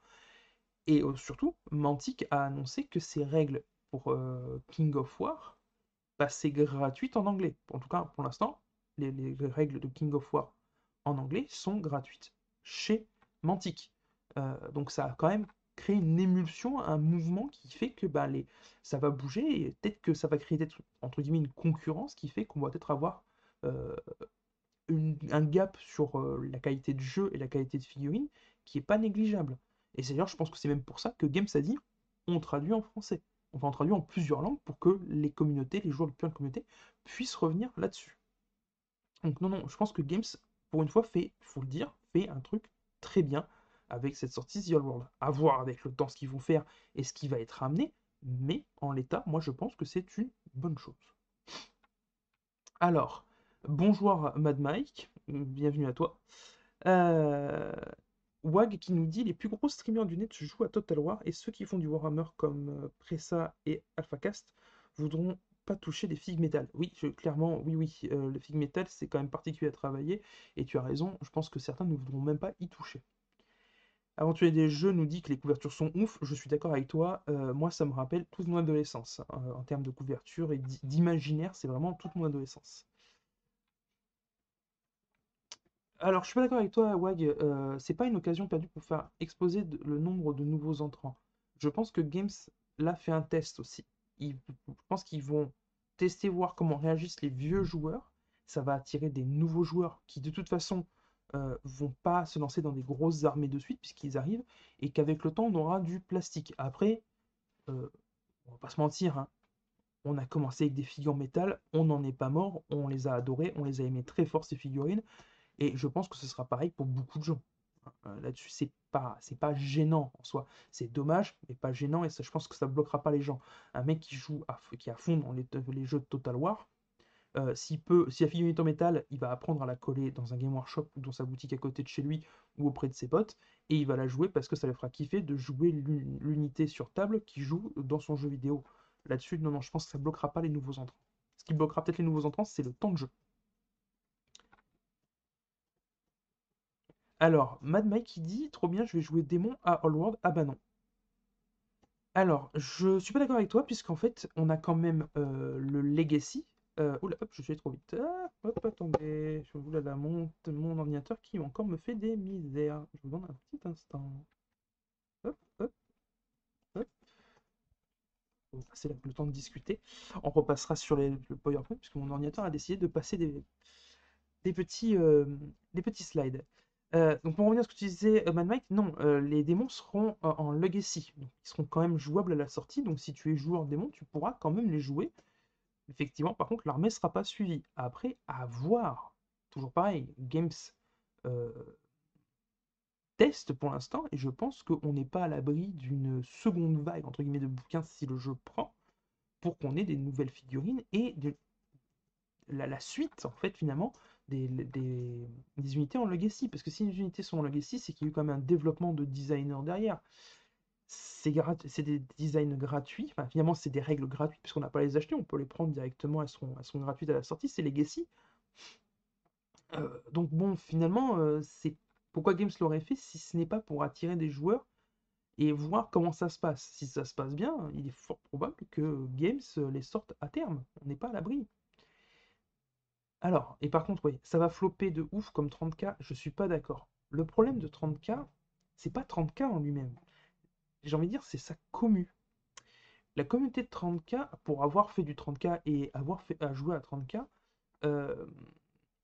A: Et euh, surtout, Mantic a annoncé que ses règles pour euh, King of War passaient gratuites en anglais. En tout cas, pour l'instant, les, règles de King of War en anglais sont gratuites chez Mantic. Euh, donc ça a quand même créer une émulsion, un mouvement qui fait que bah, les, ça va bouger et peut-être que ça va créer entre guillemets une concurrence qui fait qu'on va peut-être avoir euh, un gap sur euh, la qualité de jeu et la qualité de figurine qui est pas négligeable. Et d'ailleurs, je pense que c'est même pour ça que Games a dit on traduit en français. On traduit en plusieurs langues pour que les communautés, les joueurs de de communautés puissent revenir là-dessus. Donc non, non, je pense que Games, pour une fois, fait, faut le dire, fait un truc très bien avec cette sortie The Old World. À voir avec le temps ce qu'ils vont faire et ce qui va être amené, mais en l'état, moi je pense que c'est une bonne chose. Alors, bonjour Mad Mike, bienvenue à toi. Euh, Wag qui nous dit les plus gros streamers du net jouent à Total War et ceux qui font du Warhammer comme euh, Pressa et AlphaCast voudront toucher des figues métal. Oui, clairement, oui, oui, euh, le figue métal c'est quand même particulier à travailler et tu as raison, je pense que certains ne voudront même pas y toucher. Aventurier des jeux nous dit que les couvertures sont ouf. Je suis d'accord avec toi. Euh, moi, ça me rappelle toute mon adolescence. Hein, en termes de couverture et d'imaginaire, c'est vraiment toute mon adolescence. Alors, je suis pas d'accord avec toi, Wag. Euh, c'est pas une occasion perdue pour faire exposer le nombre de nouveaux entrants. Je pense que Games là fait un test aussi. je pense qu'ils vont tester, voir comment réagissent les vieux joueurs. Ça va attirer des nouveaux joueurs qui, de toute façon, euh, vont pas se lancer dans des grosses armées de suite puisqu'ils arrivent et qu'avec le temps on aura du plastique. Après, euh, on va pas se mentir, hein, on a commencé avec des figures métal, on n'en est pas mort, on les a adorés, on les a aimés très fort ces figurines et je pense que ce sera pareil pour beaucoup de gens. Euh, là-dessus, c'est pas, c'est pas gênant en soi. C'est dommage, mais pas gênant, et ça, je pense que ça bloquera pas les gens. Un mec qui joue à, qui fond dans les, les jeux de Total War, euh, s'il peut, si la figurine est en métal, il va apprendre à la coller dans un game workshop ou dans sa boutique à côté de chez lui ou auprès de ses potes, et il va la jouer parce que ça le fera kiffer de jouer l'unité sur table qui joue dans son jeu vidéo. Là-dessus, non, non, je pense que ça bloquera pas les nouveaux entrants. Ce qui bloquera peut-être les nouveaux entrants, c'est le temps de jeu. Alors, Mad Mike qui dit trop bien, je vais jouer démon à World. Ah bah non. Alors, je suis pas d'accord avec toi, puisqu'en fait, on a quand même euh, le Legacy, euh, oula, hop, je suis trop vite. Ah, hop, attendez. Je voulais la monte mon ordinateur qui encore me fait des misères. Je vous demande un petit instant. Hop, hop, hop. On va passer le temps de discuter. On repassera sur le PowerPoint puisque mon ordinateur a décidé de passer des, des, petits, euh, des petits slides. Euh, donc pour revenir à ce que tu disais, Man Mike, non, euh, les démons seront en legacy. Donc, ils seront quand même jouables à la sortie. Donc si tu es joueur démon, tu pourras quand même les jouer. Effectivement, par contre, l'armée ne sera pas suivie. Après, à voir. Toujours pareil, Games euh, teste pour l'instant, et je pense qu'on n'est pas à l'abri d'une seconde vague, entre guillemets, de bouquins si le jeu prend, pour qu'on ait des nouvelles figurines et de, la, suite, en fait, finalement, des, des, unités en legacy. Parce que si les unités sont en legacy, c'est qu'il y a eu quand même un développement de designer derrière. C'est des designs gratuits. Finalement, c'est des règles gratuites, puisqu'on n'a pas les acheter. On peut les prendre directement. Elles seront, elles sont gratuites à la sortie. C'est legacy. Euh, donc bon, finalement, euh, c'est pourquoi Games l'aurait fait si ce n'est pas pour attirer des joueurs et voir comment ça se passe? Si ça se passe bien, il est fort probable que Games les sorte à terme. On n'est pas à l'abri. Alors, et par contre, oui, ça va flopper de ouf comme 30K, je suis pas d'accord. Le problème de 30K, c'est pas 30K en lui-même. J'ai envie de dire, c'est sa commu. La communauté de 30K, pour avoir fait du 30K et avoir fait à jouer à 30K, euh,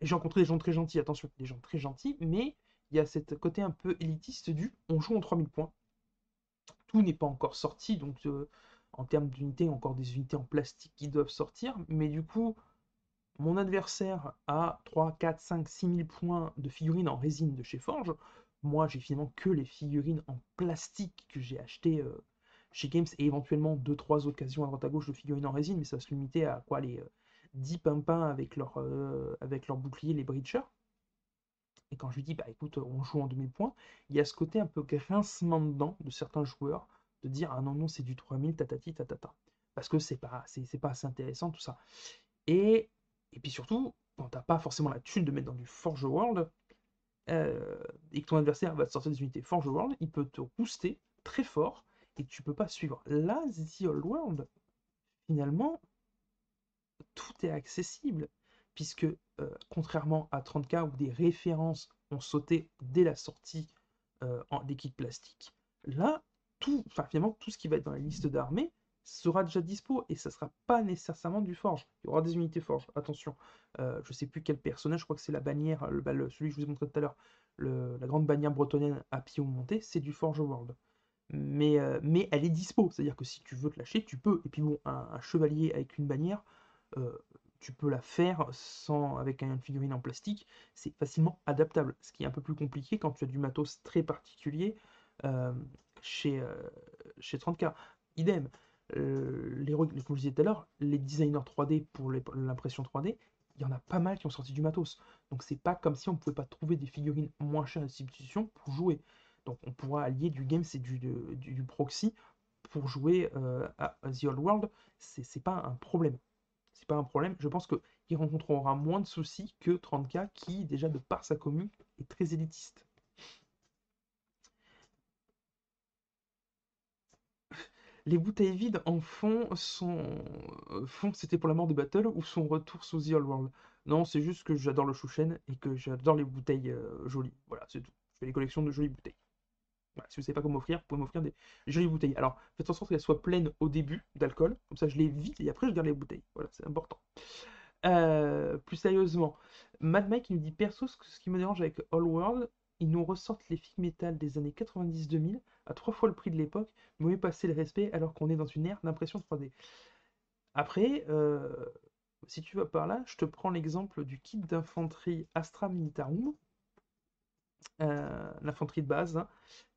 A: j'ai rencontré des gens très gentils, attention, des gens très gentils, mais il y a cette côté un peu élitiste du on joue en 3000 points. Tout n'est pas encore sorti, donc euh, en termes d'unités, encore des unités en plastique qui doivent sortir, mais du coup, mon adversaire a 3, 4, 5, 6 000 points de figurines en résine de chez Forge. Moi, j'ai finalement que les figurines en plastique que j'ai acheté euh, chez Games et éventuellement 2-3 occasions à droite à gauche de figurines en résine, mais ça va se limiter à quoi les 10 euh, pimpins avec leur, euh, bouclier, les breachers. Et quand je lui dis, bah écoute, on joue en demi-points, il y a ce côté un peu grincement dedans de certains joueurs de dire, ah non, non, c'est du 3000, tatati, tatata. Parce que c'est pas, c'est, pas assez intéressant tout ça. Et et puis surtout, quand t'as pas forcément la thune de mettre dans du Forge World, euh, et que ton adversaire va te sortir des unités Forge World, il peut te booster très fort et tu peux pas suivre. Là, The Old World, finalement, tout est accessible, puisque euh, contrairement à 30K où des références ont sauté dès la sortie euh, des kits plastiques, là, tout, finalement, tout ce qui va être dans la liste d'armées sera déjà dispo et ça sera pas nécessairement du forge. Il y aura des unités forge, attention. Euh, je sais plus quel personnage, je crois que c'est la bannière, le, celui que je vous ai montré tout à l'heure, la grande bannière bretonnienne à pied monté, c'est du Forge World. Mais, euh, mais elle est dispo, c'est-à-dire que si tu veux te lâcher, tu peux. Et puis bon, un, chevalier avec une bannière, euh, tu peux la faire sans avec une figurine en plastique, c'est facilement adaptable. Ce qui est un peu plus compliqué quand tu as du matos très particulier chez, chez 30K. Idem, euh, les, comme je disais tout à les designers 3D pour l'impression 3D, il y en a pas mal qui ont sorti du matos. Donc c'est pas comme si on pouvait pas trouver des figurines moins chères de substitution pour jouer. Donc on pourra allier du game, c'est du, du, proxy pour jouer euh, à, The Old World. C'est pas un problème. C'est pas un problème. Je pense qu'il rencontrera moins de soucis que 30K qui, déjà de par sa commune, est très élitiste. Les bouteilles vides en fond son euh, fond c'était pour la mort de Battle ou son retour sous The Old World? Non, c'est juste que j'adore le Shushen et que j'adore les bouteilles euh, jolies. Voilà, c'est tout. Je fais des collections de jolies bouteilles. si vous savez pas comment m'offrir, vous pouvez m'offrir des jolies bouteilles. Alors, faites en sorte qu'elles soient pleines au début d'alcool, comme ça je les vide et après je garde les bouteilles. Voilà, c'est important. Euh, plus sérieusement, Mad Mike nous dit perso ce qui me dérange avec All World, ils nous ressortent les films métal des années 90-2000 à trois fois le prix de l'époque, mais mieux passer le respect alors qu'on est dans une ère d'impression 3D. Après, euh, si tu vas par là, je te prends l'exemple du kit d'infanterie Astra Militarum, euh, l'infanterie de base, hein,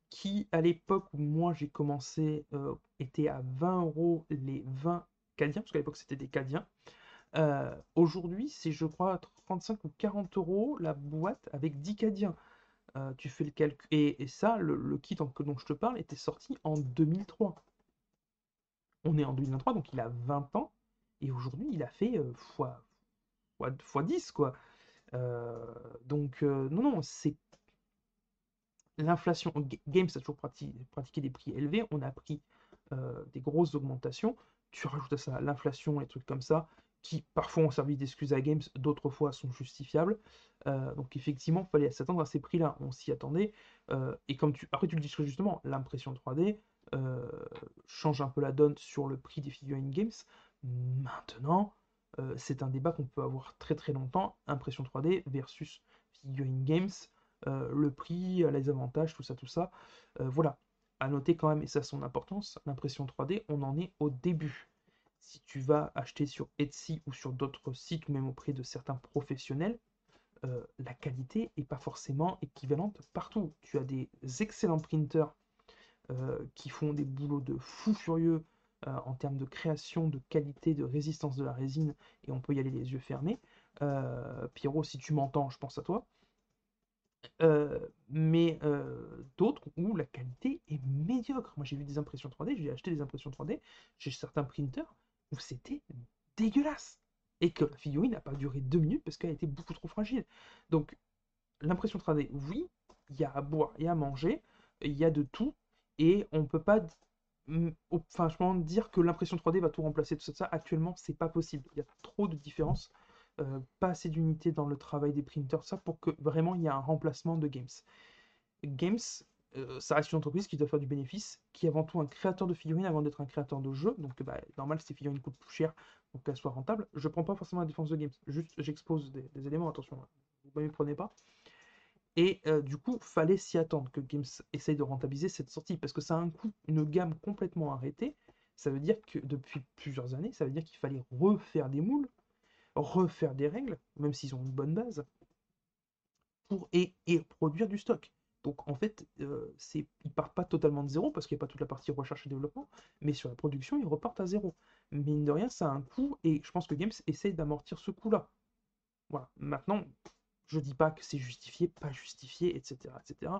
A: qui à l'époque où moi j'ai commencé euh, était à 20 euros les 20 cadiens, parce qu'à l'époque c'était des cadiens. Aujourd'hui, c'est je crois 35 ou 40 euros la boîte avec 10 cadiens. Euh, tu fais le calcul. Et, ça, le, kit dont je te parle était sorti en 2003. On est en 2023, donc il a 20 ans. Et aujourd'hui, il a fait x, fois, 10, quoi. Euh, donc, euh, non, non, c'est. L'inflation. Games a toujours pratiqué, des prix élevés. On a pris des grosses augmentations. Tu rajoutes à ça l'inflation, les trucs comme ça qui parfois ont servi d'excuses à Games, d'autres fois sont justifiables. Euh, donc effectivement, il fallait s'attendre à ces prix-là, on s'y attendait. Euh, et comme tu, après tu le dis justement, l'impression 3D euh, change un peu la donne sur le prix des figurines Games. Maintenant, c'est un débat qu'on peut avoir très très longtemps, impression 3D versus figurine Games, le prix, les avantages, tout ça, tout ça. voilà, à noter quand même, et ça a son importance, l'impression 3D, on en est au début si tu vas acheter sur Etsy ou sur d'autres sites, même auprès de certains professionnels, euh, la qualité n'est pas forcément équivalente partout. Tu as des excellents printers euh, qui font des boulots de fou furieux euh, en termes de création, de qualité, de résistance de la résine, et on peut y aller les yeux fermés. Pierrot, si tu m'entends, je pense à toi. Mais d'autres où la qualité est médiocre. Moi, j'ai vu des impressions 3D, j'ai acheté des impressions 3D chez certains printers où c'était dégueulasse. Et que la figurine n'a pas duré deux minutes parce qu'elle était beaucoup trop fragile. Donc, l'impression 3D, oui, il y a à boire et à manger, il y a de tout, et on peut pas franchement dire que l'impression 3D va tout remplacer tout ça. Actuellement, c'est pas possible. Il y a trop de différences, euh, pas assez d'unités dans le travail des printers, ça pour que vraiment il y ait un remplacement de Games. Games, euh, ça reste une entreprise qui doit faire du bénéfice, qui est avant tout un créateur de figurines avant d'être un créateur de jeux. Donc, bah, normal, ces figurines coûtent plus cher pour qu'elles soient rentables. Je prends pas forcément la défense de Games, juste j'expose des, éléments, attention, vous ne me prenez pas. Et euh, du coup, fallait s'y attendre que Games essaye de rentabiliser cette sortie, parce que ça a un coût, une gamme complètement arrêtée. Ça veut dire que depuis plusieurs années, ça veut dire qu'il fallait refaire des moules, refaire des règles, même s'ils ont une bonne base, pour et, produire du stock. Donc en fait, euh, ils partent pas totalement de zéro parce qu'il n'y a pas toute la partie recherche et développement, mais sur la production, ils repartent à zéro. Mine de rien, ça a un coût et je pense que Games essaye d'amortir ce coût-là. Voilà. Maintenant, je dis pas que c'est justifié, pas justifié, etc., etc.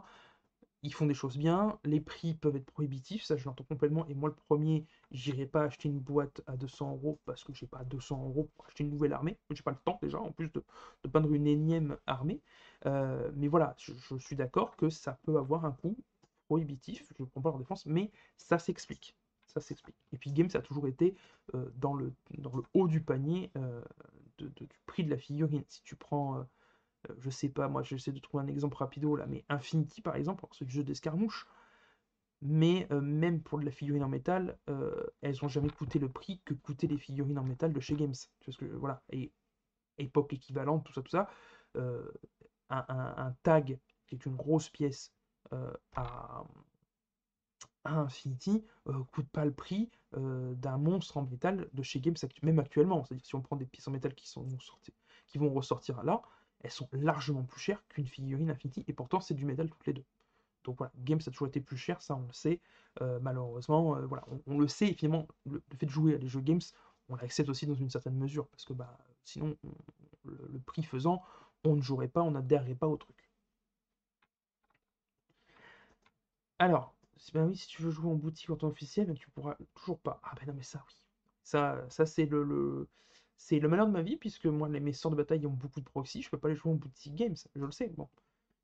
A: Ils font des choses bien, les prix peuvent être prohibitifs, ça je l'entends complètement. Et moi, le premier, j'irai pas acheter une boîte à 200 euros parce que j'ai pas 200 euros pour acheter une nouvelle armée. J'ai pas le temps déjà, en plus de, peindre une énième armée. Euh, mais voilà, je, suis d'accord que ça peut avoir un coût prohibitif, je ne prends pas leur défense, mais ça s'explique. Ça s'explique. Et puis Game, ça a toujours été euh, dans, le, dans le haut du panier euh, du prix de la figurine. Si tu prends euh, je sais pas, moi j'essaie de trouver un exemple rapido là, mais Infinity par exemple, ce jeu d'escarmouche, mais euh, même pour de la figurine en métal, euh, elles ont jamais coûté le prix que coûtaient les figurines en métal de chez Games. Parce que voilà, et époque équivalente, tout ça, tout ça, un, tag qui est une grosse pièce à, Infinity coûte pas le prix d'un monstre en métal de chez Games, même actuellement. C'est-à-dire si on prend des pièces en métal qui sont qui vont ressortir là, elles sont largement plus chères qu'une figurine Infinity, et pourtant c'est du métal toutes les deux. Donc voilà, Games a toujours été plus cher, ça on le sait. Euh, malheureusement, euh, voilà, on, le sait, et finalement, le, fait de jouer à des jeux Games, on l'accepte aussi dans une certaine mesure, parce que bah, sinon, le, prix faisant, on ne jouerait pas, on n'adhérerait pas au truc. Alors, ben oui, si tu veux jouer en boutique en temps officiel, ben tu pourras toujours pas. Ah ben non, mais ça oui. Ça, ça c'est le, c'est le malheur de ma vie, puisque moi, mes sorts de bataille ont beaucoup de proxy, je peux pas les jouer en boutique games, je le sais. Bon,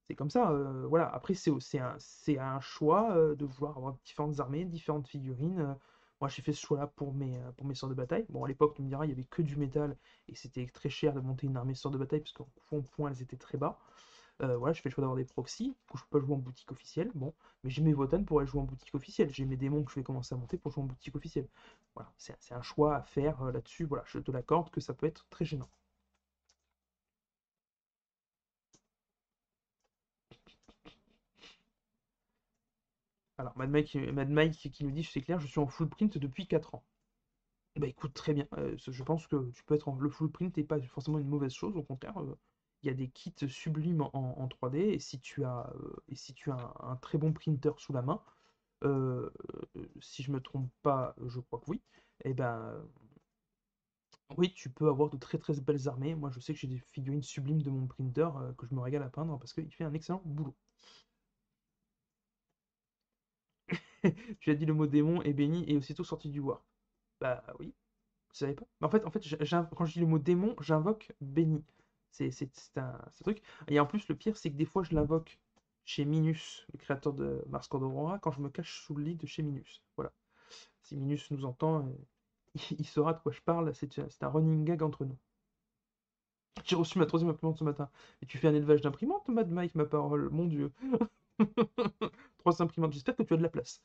A: c'est comme ça. Euh, voilà. Après, c'est un, choix euh, de vouloir avoir différentes armées, différentes figurines. Euh. moi, j'ai fait ce choix-là pour mes, sorts de bataille. Bon, à l'époque, tu me diras, il y avait que du métal et c'était très cher de monter une armée sort de bataille parce qu'en fond point, elles étaient très bas. Euh, voilà, je fais le choix d'avoir des proxys, coup je peux pas jouer en boutique officielle, bon, mais j'ai mes Votan pour aller jouer en boutique officielle, j'ai mes démons que je vais commencer à monter pour jouer en boutique officielle. Voilà, c'est un choix à faire euh, là-dessus, voilà, je te l'accorde que ça peut être très gênant. Alors, Mad Mike, Mad Mike qui nous dit, c'est clair, je suis en full print depuis 4 ans. Bah écoute, très bien, euh, je pense que tu peux être en... Le full print n'est pas forcément une mauvaise chose, au contraire, il y a des kits sublimes en, 3D et si tu as, euh, et si tu as un, très bon printer sous la main, euh, si je me trompe pas, je crois que oui, et eh ben oui, tu peux avoir de très très belles armées. Moi, je sais que j'ai des figurines sublimes de mon printer euh, que je me régale à peindre parce qu'il fait un excellent boulot. <laughs> tu as dit le mot démon et béni et aussitôt sorti du war. Bah oui, vous savez pas. En fait, en fait quand je dis le mot démon, j'invoque béni. C'est un, truc. Et en plus, le pire, c'est que des fois, je l'invoque chez Minus, le créateur de Mars Cordorora, quand je me cache sous le lit de chez Minus. Voilà. Si Minus nous entend, euh, <laughs> il saura de quoi je parle. C'est un running gag entre nous. J'ai reçu ma troisième imprimante ce matin. Et tu fais un élevage d'imprimantes, Mad Mike, ma parole? Mon Dieu. <laughs> Trois imprimantes. J'espère que tu as de la place.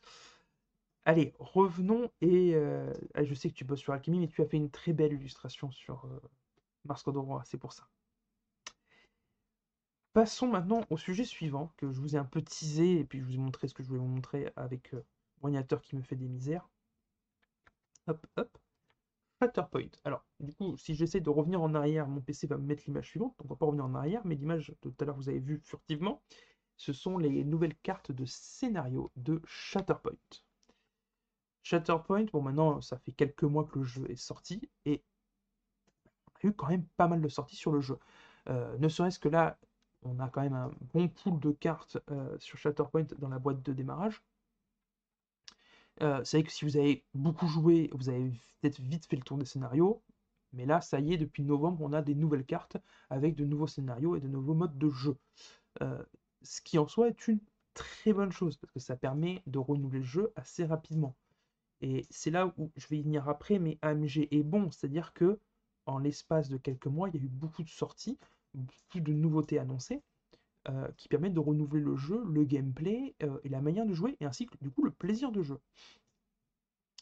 A: Allez, revenons. Et euh, je sais que tu bosses sur Alchemy, mais tu as fait une très belle illustration sur euh, Mars Cordorora. C'est pour ça. Passons maintenant au sujet suivant, que je vous ai un peu teasé, et puis je vous ai montré ce que je voulais vous montrer avec euh, l'ordinateur qui me fait des misères. Hop, hop. Fatterpoint. Alors, du coup, si j'essaie de revenir en arrière, mon PC va me mettre l'image suivante, donc on va pas revenir en arrière, mais l'image de tout à l'heure vous avez vu furtivement, ce sont les nouvelles cartes de scénario de Shatterpoint. Shatterpoint, bon maintenant ça fait quelques mois que le jeu est sorti, et a eu quand même pas mal de sorties sur le jeu. ne serait-ce que là, on a quand même un bon pool de cartes sur Shatterpoint dans la boîte de démarrage. c'est vrai que si vous avez beaucoup joué, vous avez peut-être vite fait le tour des scénarios, mais là, ça y est, depuis novembre, on a des nouvelles cartes avec de nouveaux scénarios et de nouveaux modes de jeu. ce qui en soi est une très bonne chose, parce que ça permet de renouveler le jeu assez rapidement. Et c'est là où je vais y venir après, mais AMG est bon, c'est-à-dire que en l'espace de quelques mois, il y a eu beaucoup de sorties, beaucoup de nouveautés annoncées, euh, qui permettent de renouveler le jeu, le gameplay euh, et la manière de jouer, et ainsi que du coup le plaisir de jeu.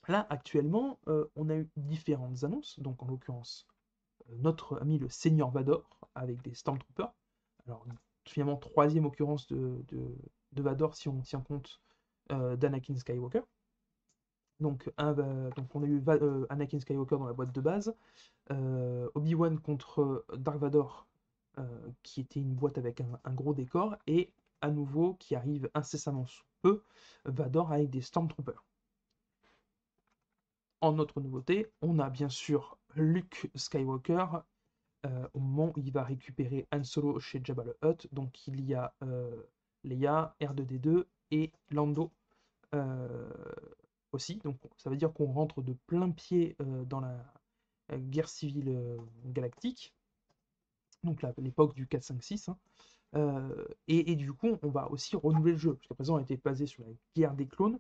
A: Là, actuellement, euh, on a eu différentes annonces, donc en l'occurrence, notre ami le Seigneur Vador avec des Stormtroopers. Alors, finalement, troisième occurrence de, Vador si on tient compte d'Anakin Skywalker. Donc, donc on a eu Anakin Skywalker dans la boîte de base, Obi-Wan contre Dark Vador, euh, qui était une boîte avec un, gros décor, et à nouveau, qui arrive incessamment sous peu, Vador avec des Stormtroopers. En autre nouveauté, on a bien sûr Luke Skywalker, au moment où il va récupérer Han Solo chez Jabba the Hutt, donc il y a Leia, R2D2 et Lando aussi. Donc ça veut dire qu'on rentre de plein pied euh, dans la, guerre civile euh, galactique. Donc l'époque du 4-5-6. Hein. Euh, et, du coup, on va aussi renouveler le jeu. Jusqu'à présent, on était basé sur la guerre des clones.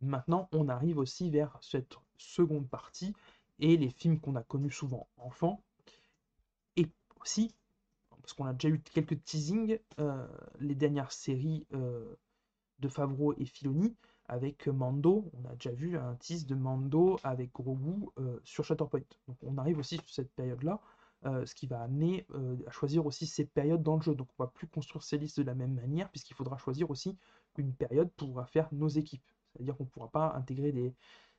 A: Maintenant, on arrive aussi vers cette seconde partie et les films qu'on a connus souvent enfants. Et aussi, parce qu'on a déjà eu quelques teasings, les dernières séries de Favreau et Filoni avec Mando. On a déjà vu un tease de Mando avec Grogu euh, sur Shatterpoint. Donc on arrive aussi sur cette période-là, euh, ce qui va amener euh, à choisir aussi ces périodes dans le jeu. Donc on va plus construire ces listes de la même manière, puisqu'il faudra choisir aussi une période pour faire nos équipes. C'est-à-dire qu'on ne pourra pas intégrer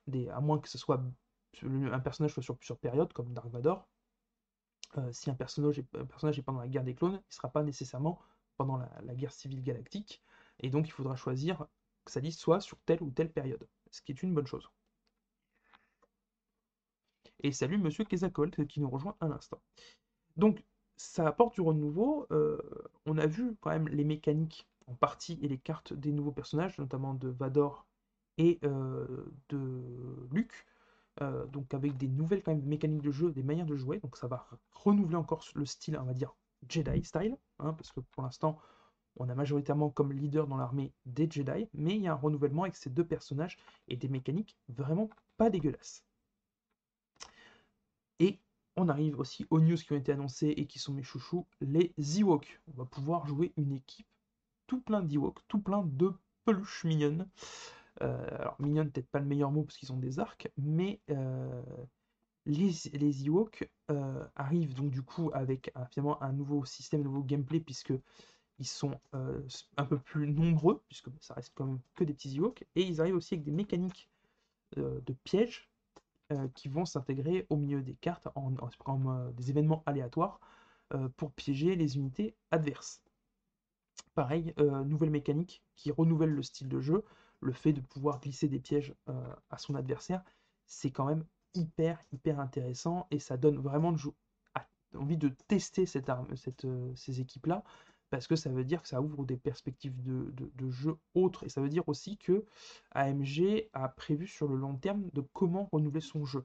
A: des, à moins que ce soit un personnage soit sur plusieurs périodes, comme Dark Vador. si personnage, est, un personnage est pendant la guerre des clones, il ne sera pas nécessairement pendant la guerre civile galactique. Et donc il faudra choisir que sa liste soit sur telle ou telle période, ce qui est une bonne chose. Et salut Monsieur Kezakolt qui nous rejoint à l'instant. Donc ça apporte du renouveau. Euh, on a vu quand même les mécaniques en partie et les cartes des nouveaux personnages, notamment de Vador et euh, de Luke. Euh, donc avec des nouvelles quand même mécaniques de jeu, des manières de jouer. Donc ça va renouveler encore le style, on va dire Jedi style, hein, parce que pour l'instant on a majoritairement comme leader dans l'armée des Jedi, mais il y a un renouvellement avec ces deux personnages et des mécaniques vraiment pas dégueulasses. Et on arrive aussi aux news qui ont été annoncées et qui sont mes chouchous, les Ewoks. On va pouvoir jouer une équipe tout plein d'Ewoks, tout plein de peluches mignonnes. Euh, alors mignonnes, peut-être pas le meilleur mot parce qu'ils ont des arcs, mais euh, les, les euh, arrivent donc du coup avec finalement un nouveau système, un nouveau gameplay puisque ils sont un peu plus nombreux, puisque ça reste quand même que des petits Ewoks, et ils arrivent aussi avec des mécaniques de pièges qui vont s'intégrer au milieu des cartes en, en, des événements aléatoires pour piéger les unités adverses. Pareil, nouvelle mécanique qui renouvelle le style de jeu, le fait de pouvoir glisser des pièges à son adversaire, c'est quand même hyper hyper intéressant et ça donne vraiment envie de tester ces équipes-là parce que ça veut dire que ça ouvre des perspectives de, jeu autres, et ça veut dire aussi que AMG a prévu sur le long terme de comment renouveler son jeu.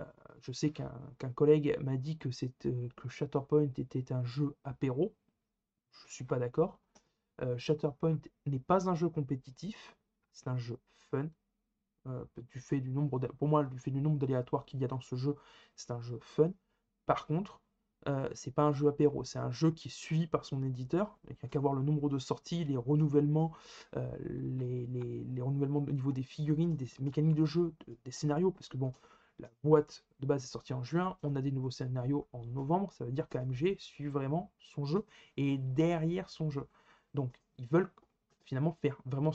A: Euh, je sais qu'un collègue m'a dit que, euh, que Shatterpoint était un jeu apéro. Je ne suis pas d'accord. Euh, Shatterpoint n'est pas un jeu compétitif, c'est un jeu fun. du fait du nombre pour moi, du fait du nombre d'aléatoires qu'il y a dans ce jeu, c'est un jeu fun. Par contre, euh, c'est pas un jeu apéro, c'est un jeu qui est suivi par son éditeur. Il n'y a qu'à voir le nombre de sorties, les renouvellements, euh, les, renouvellements au niveau des figurines, des mécaniques de jeu, des scénarios, parce que bon, la boîte de base est sortie en juin, on a des nouveaux scénarios en novembre, ça veut dire qu'AMG suit vraiment son jeu et derrière son jeu. Donc ils veulent finalement faire vraiment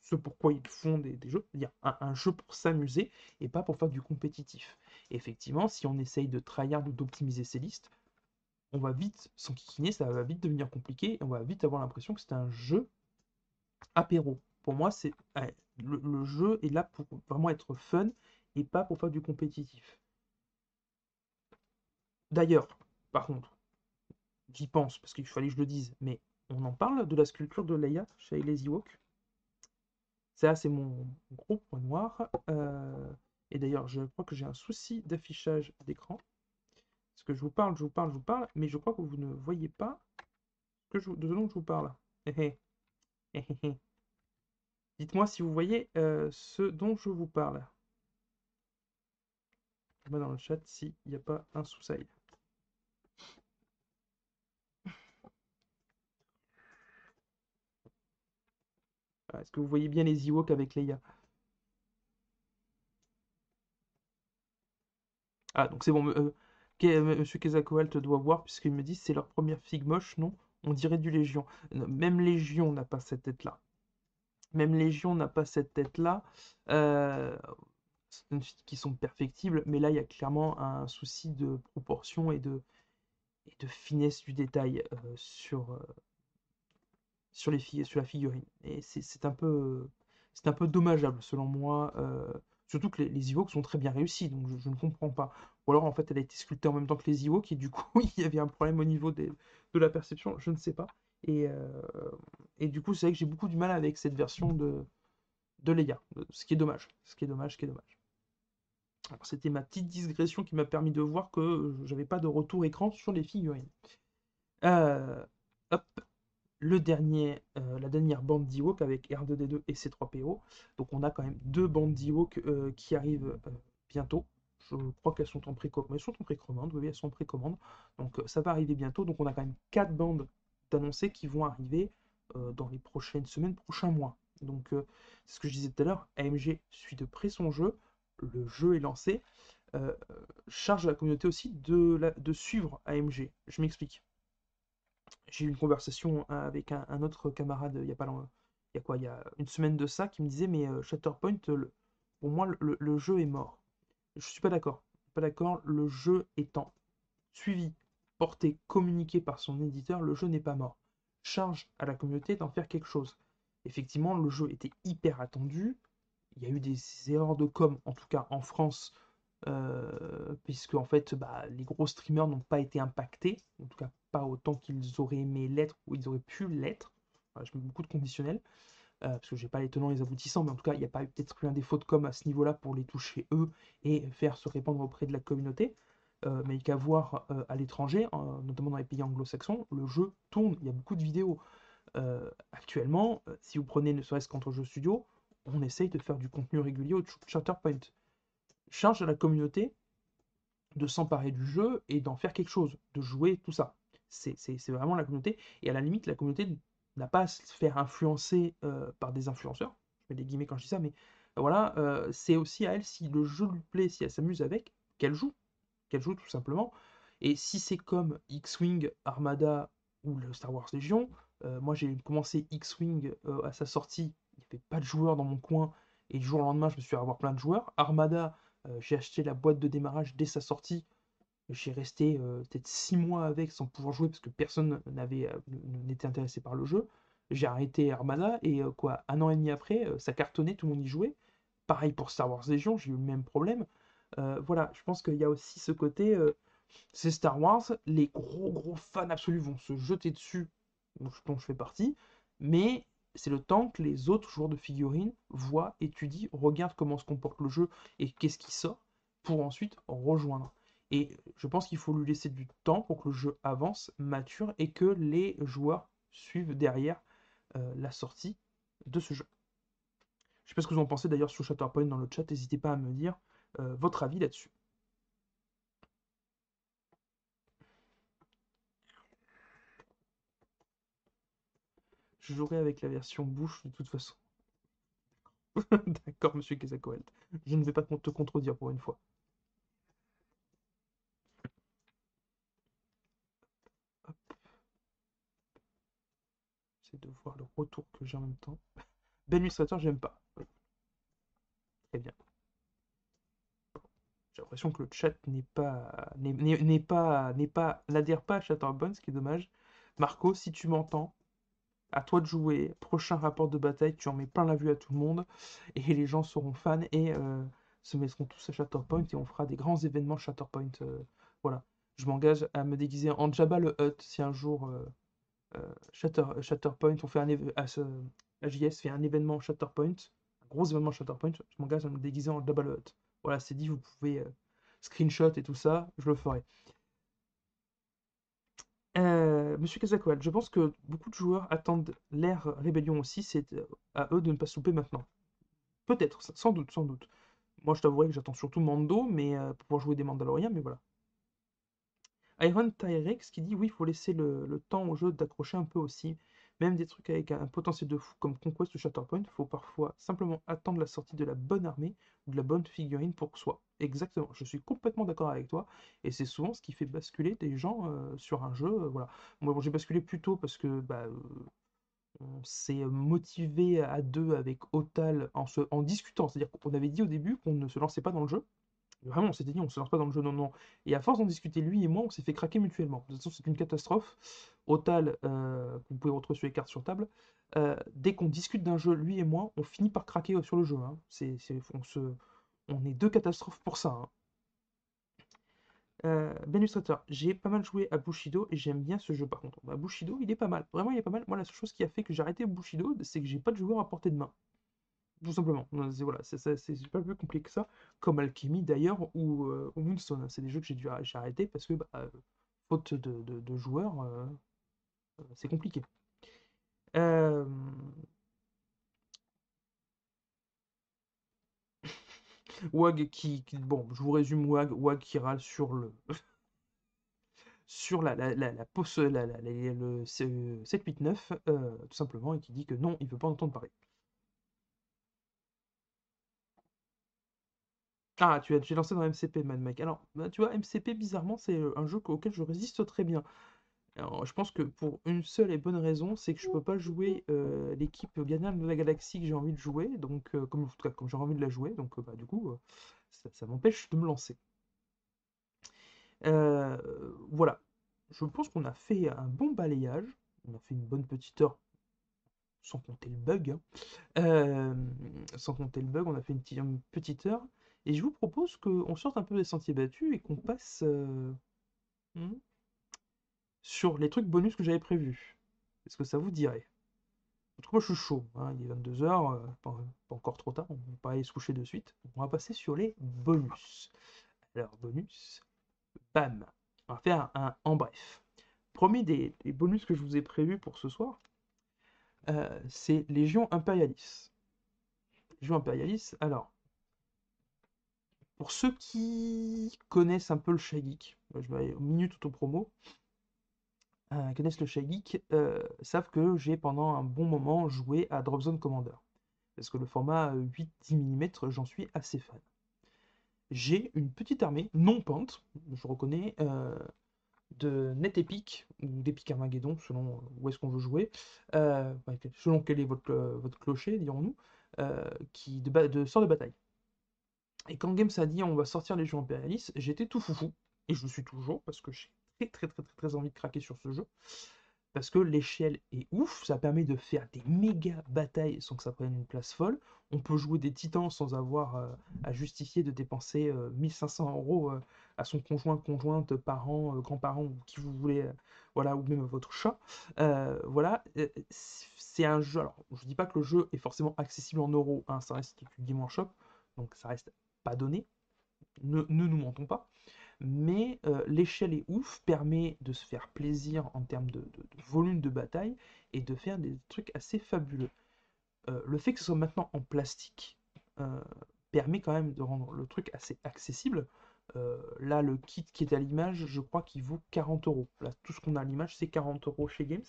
A: ce pourquoi ils font des, jeux, c'est-à-dire un, jeu pour s'amuser et pas pour faire du compétitif. effectivement, si on essaye de tryhard ou d'optimiser ses listes, on va vite s'enquiquiner, ça va vite devenir compliqué, on va vite avoir l'impression que c'est un jeu apéro. Pour moi, c'est le, jeu est là pour vraiment être fun et pas pour faire du compétitif. D'ailleurs, par contre, j'y pense parce qu'il fallait que je le dise, mais on en parle de la sculpture de Leia chez les Ewoks. Ça, c'est mon gros point noir. Euh, et d'ailleurs, je crois que j'ai un souci d'affichage d'écran. Parce que je vous parle, je vous parle, je vous parle, mais je crois que vous ne voyez pas de ce dont je vous parle. Dites-moi si vous voyez euh, ce dont je vous parle. Moi dans le chat s'il n'y a pas un sous-side. Ah, est-ce que vous voyez bien les Ewoks avec Leia? Ah, donc c'est bon. Euh, Monsieur Kezakoalt doit voir, puisqu'il me dit c'est leur première figue moche, non On dirait du Légion. Même Légion n'a pas cette tête-là. Même Légion n'a pas cette tête-là. Euh, qui sont perfectibles, mais là, il y a clairement un souci de proportion et de, finesse du détail euh, sur, euh, sur, la figurine. Et c'est un peu dommageable, selon moi. Euh, surtout que les, les Ewoks sont très bien réussis, donc je, ne comprends pas. Ou alors, en fait, elle a été sculptée en même temps que les Ewoks, et du coup, <laughs> il y avait un problème au niveau des, de la perception, je ne sais pas. Et, et du coup, c'est vrai que j'ai beaucoup du mal avec cette version de, de Leia, ce qui est dommage. Ce qui est dommage, ce qui est dommage. C'était ma petite digression qui m'a permis de voir que j'avais pas de retour écran sur les figurines. Euh, hop, euh, la dernière bande d'Ewok avec R2D2 et C3PO. Donc on a quand même deux bandes d'Ewok euh, qui arrivent bientôt. Je crois qu'elles sont en précommande. Sont elles sont en précommande. Donc ça va arriver bientôt. Donc on a quand même quatre bandes d'annoncées qui vont arriver dans les prochaines semaines, prochains mois. Donc c'est ce que je disais tout à l'heure, AMG suit de près son jeu le jeu est lancé, euh, charge la communauté aussi de suivre AMG. Je m'explique. J'ai eu une conversation avec un, autre camarade il y a pas y a quoi y a une semaine de ça qui me disait mais euh, Shatterpoint, pour moi le, jeu est mort. Je suis pas d'accord. Pas d'accord. Le jeu étant suivi, porté, communiqué par son éditeur, le jeu n'est pas mort. Charge à la communauté d'en faire quelque chose. Effectivement, le jeu était hyper attendu il y a eu des erreurs de com, en tout cas en France, euh, puisque en fait, bah, les gros streamers n'ont pas été impactés, en tout cas pas autant qu'ils auraient aimé l'être ou ils auraient pu l'être. je mets beaucoup de conditionnels, euh, parce que j'ai pas les tenants et les aboutissants, mais en tout cas, il n'y a pas eu peut-être eu un défaut de com à ce niveau-là pour les toucher eux et faire se répandre auprès de la communauté. Euh, mais qu'à voir à l'étranger, notamment dans les pays anglo-saxons, le jeu tourne, il y a beaucoup de vidéos. actuellement, si vous prenez ne serait-ce qu'entre jeux studio, on essaye de faire du contenu régulier au Chatterpoint. Charge à la communauté de s'emparer du jeu et d'en faire quelque chose, de jouer, tout ça. C'est vraiment la communauté. Et à la limite, la communauté n'a pas à se faire influencer euh, par des influenceurs. Je mets des guillemets quand je dis ça, mais euh, voilà, euh, c'est aussi à elle, si le jeu lui plaît, si elle s'amuse avec, qu'elle joue. Qu'elle joue tout simplement. Et si c'est comme X-Wing, Armada ou le Star Wars Legion, moi j'ai commencé X-Wing à sa sortie il n'y avait pas de joueurs dans mon coin. Et du jour au lendemain, je me suis à avoir plein de joueurs. Armada, euh, j'ai acheté la boîte de démarrage dès sa sortie. J'ai resté euh, peut-être 6 mois avec sans pouvoir jouer parce que personne n'avait euh, n'était intéressé par le jeu. J'ai arrêté Armada et quoi, un an et demi après, ça cartonnait, tout le monde y jouait. Pareil pour Star Wars Legion, j'ai eu le même problème. voilà, je pense qu'il y a aussi ce côté, c'est Star Wars, les gros gros fans absolus vont se jeter dessus, dont je fais partie, mais c'est le temps que les autres joueurs de figurines voient, étudient, regardent comment se comporte le jeu et qu'est-ce qui sort pour ensuite rejoindre. Et je pense qu'il faut lui laisser du temps pour que le jeu avance, mature et que les joueurs suivent derrière euh, la sortie de ce jeu. Je sais pas ce que vous en pensez d'ailleurs sur Shatterpoint dans le chat, n'hésitez pas à me dire euh, votre avis là-dessus. Je jouerai avec la version bouche de toute façon. <laughs> D'accord, monsieur Kezakoelt. Je ne vais pas te contredire pour une fois. J'essaie de voir le retour que j'ai en même temps. Ben illustrateur, j'aime pas. Très bien. J'ai l'impression que le chat n'est pas n'est pas n'est pas n'adhère pas à Chatterbone, ce qui est dommage. Marco, si tu m'entends, à toi de jouer. Prochain rapport de bataille, tu en mets plein la vue à tout le monde et <laughs> les gens seront fans et euh, se mettront tous à Shatterpoint et on fera des grands événements Shatterpoint. Euh, voilà. Je m'engage à me déguiser en Jabba le Hutt si un jour Shatter, Shatterpoint, on fait un à ce, AJS fait un événement Shatterpoint, un gros événement Shatterpoint, je m'engage à me déguiser en Jabba le Hutt. Voilà, c'est dit, vous pouvez screenshot et tout ça, je le ferai. Euh, Monsieur Kazakoal, je pense que beaucoup de joueurs attendent l'ère rébellion aussi, c'est euh, à eux de ne pas souper maintenant. Peut-être, sans doute, sans doute. Moi, je t'avouerai que j'attends surtout Mando, mais euh, pour pouvoir jouer des Mandaloriens, mais voilà. Iron Tyrex qui dit oui, il faut laisser le, temps au jeu d'accrocher un peu aussi. Même des trucs avec un potentiel de fou comme Conquest ou Shatterpoint, il faut parfois simplement attendre la sortie de la bonne armée ou de la bonne figurine pour soi. Exactement, je suis complètement d'accord avec toi, et c'est souvent ce qui fait basculer des gens euh, sur un jeu. Euh, voilà. Moi, j'ai basculé plutôt parce que bah, euh, on s'est motivé à deux avec Otal en, en discutant. C'est-à-dire qu'on avait dit au début qu'on ne se lançait pas dans le jeu, Vraiment, on s'était dit, on se lance pas dans le jeu, non, non. Et à force d'en discuter, lui et moi, on s'est fait craquer mutuellement. De toute façon, c'est une catastrophe. Otal, euh, vous pouvez retrouver sur les cartes sur table. Euh, dès qu'on discute d'un jeu, lui et moi, on finit par craquer sur le jeu. Hein. On, se, on est deux catastrophes pour ça. Hein. Euh, j'ai pas mal joué à Bushido et j'aime bien ce jeu par contre. Bah, Bushido, il est pas mal. Vraiment, il est pas mal. Moi, la seule chose qui a fait que j'ai arrêté Bushido, c'est que j'ai pas de joueur à portée de main. Tout simplement. Voilà, c'est pas plus compliqué que ça. Comme Alchemy d'ailleurs ou, euh, Moonstone. C'est des jeux que j'ai dû arrêter parce que, bah, euh, faute de, joueurs, euh, c'est compliqué. <laughs> Wag qui, Bon, je vous résume Wag. Wag qui râle sur le. <laughs> sur la, la, la, la, le 789, tout simplement, et qui dit que non, il veut pas entendre parler. Ah, tu as lancé dans MCP, Mad Mike. Alors, bah, tu vois, MCP, bizarrement, c'est euh, un jeu auquel je résiste très bien. Alors, je pense que pour une seule et bonne raison, c'est que je peux pas jouer euh, l'équipe Gardien de la Galaxie que j'ai envie de jouer, donc euh, comme, comme j'ai envie de la jouer, donc bah, du coup, ça, m'empêche de me lancer. voilà, je pense qu'on a fait un bon balayage, on a fait une bonne petite heure, sans compter le bug, hein. sans compter le bug, on a fait une, une petite heure. Et je vous propose qu'on sorte un peu des sentiers battus et qu'on passe euh, hmm, sur les trucs bonus que j'avais prévus. Est-ce que ça vous dirait? En tout cas, moi je suis chaud. Hein, il est 22h, euh, pas, encore trop tard, on va pas aller se coucher de suite. On va passer sur les bonus. Alors, bonus, bam. On va faire un, en bref. Premier des, bonus que je vous ai prévus pour ce soir, euh, c'est Légion Impérialis. Légion Impérialis, alors, pour ceux qui connaissent un peu le Shy Geek, je vais aller au minute auto-promo, euh, connaissent le Shy Geek, euh, savent que j'ai pendant un bon moment joué à Drop Zone Commander. Parce que le format 8-10 mm, j'en suis assez fan. J'ai une petite armée non peinte, je reconnais, euh, de Net Epic ou d'Epic Armageddon, selon où est-ce qu'on veut jouer, selon quel est votre, votre clocher, dirons-nous, qui de sort de bataille. Et quand Games a dit on va sortir les jeux impérialistes, j'étais tout foufou. Et je le suis toujours parce que j'ai très très très très très envie de craquer sur ce jeu. Parce que l'échelle est ouf, ça permet de faire des méga batailles sans que ça prenne une place folle. On peut jouer des titans sans avoir euh, à justifier de dépenser 1500 euh, euros euh, à son conjoint, conjointe, parent, grand-parent ou qui vous voulez, voilà, ou même votre chat. voilà, c'est un jeu. Alors, je dis pas que le jeu est forcément accessible en euros, hein, ça reste du Game Shop, donc ça reste pas donné, ne, nous mentons pas, mais euh, l'échelle est ouf, permet de se faire plaisir en termes de, volume de bataille et de faire des trucs assez fabuleux. Euh, le fait que ce soit maintenant en plastique euh, permet quand même de rendre le truc assez accessible. là, le kit qui est à l'image, je crois qu'il vaut 40 euros. Là, tout ce qu'on a à l'image, c'est 40 euros chez Games.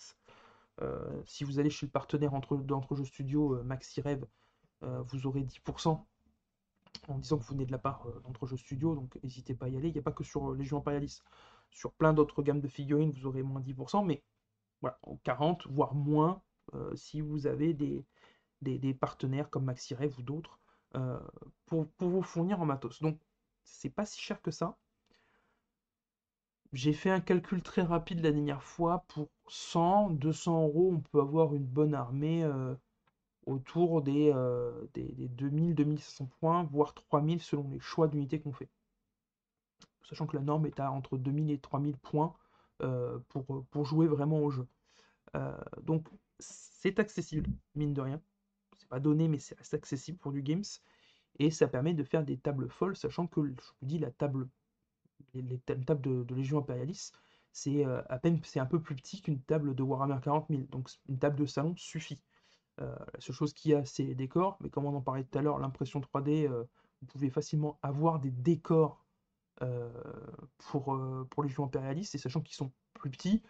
A: si vous allez chez le partenaire entre, d'entre jeux studio Maxi Rêve, vous aurez 10% en disant que vous venez de la part euh, d'Entre-Jeux Studio, donc n'hésitez pas à y aller. Il n'y a pas que sur euh, Légion Impérialis. Sur plein d'autres gammes de figurines, vous aurez moins 10%, mais voilà, 40, voire moins, euh, si vous avez des, partenaires comme MaxiRev ou d'autres pour, pour, vous fournir en matos. Donc, c'est pas si cher que ça. J'ai fait un calcul très rapide la dernière fois. Pour 100, 200 euros, on peut avoir une bonne armée autour des, euh, des, 2000-2500 points, voire 3000 selon les choix d'unités qu'on fait. sachant que la norme est à entre 2000 et 3000 points pour, pour jouer vraiment au jeu. donc c'est accessible, mine de rien. C'est pas donné, mais c'est accessible pour du games. Et ça permet de faire des tables folles, sachant que, je vous dis, la table, les, tables de, Légion Impérialis, c'est à peine, c'est un peu plus petit qu'une table de Warhammer 40 000. Donc une table de salon suffit. La seule chose qu'il y a, c'est les décors. Mais comme on en parlait tout à l'heure, l'impression 3D, vous pouvez facilement avoir des décors pour, pour Légion Impérialis. Et sachant qu'ils sont plus petits,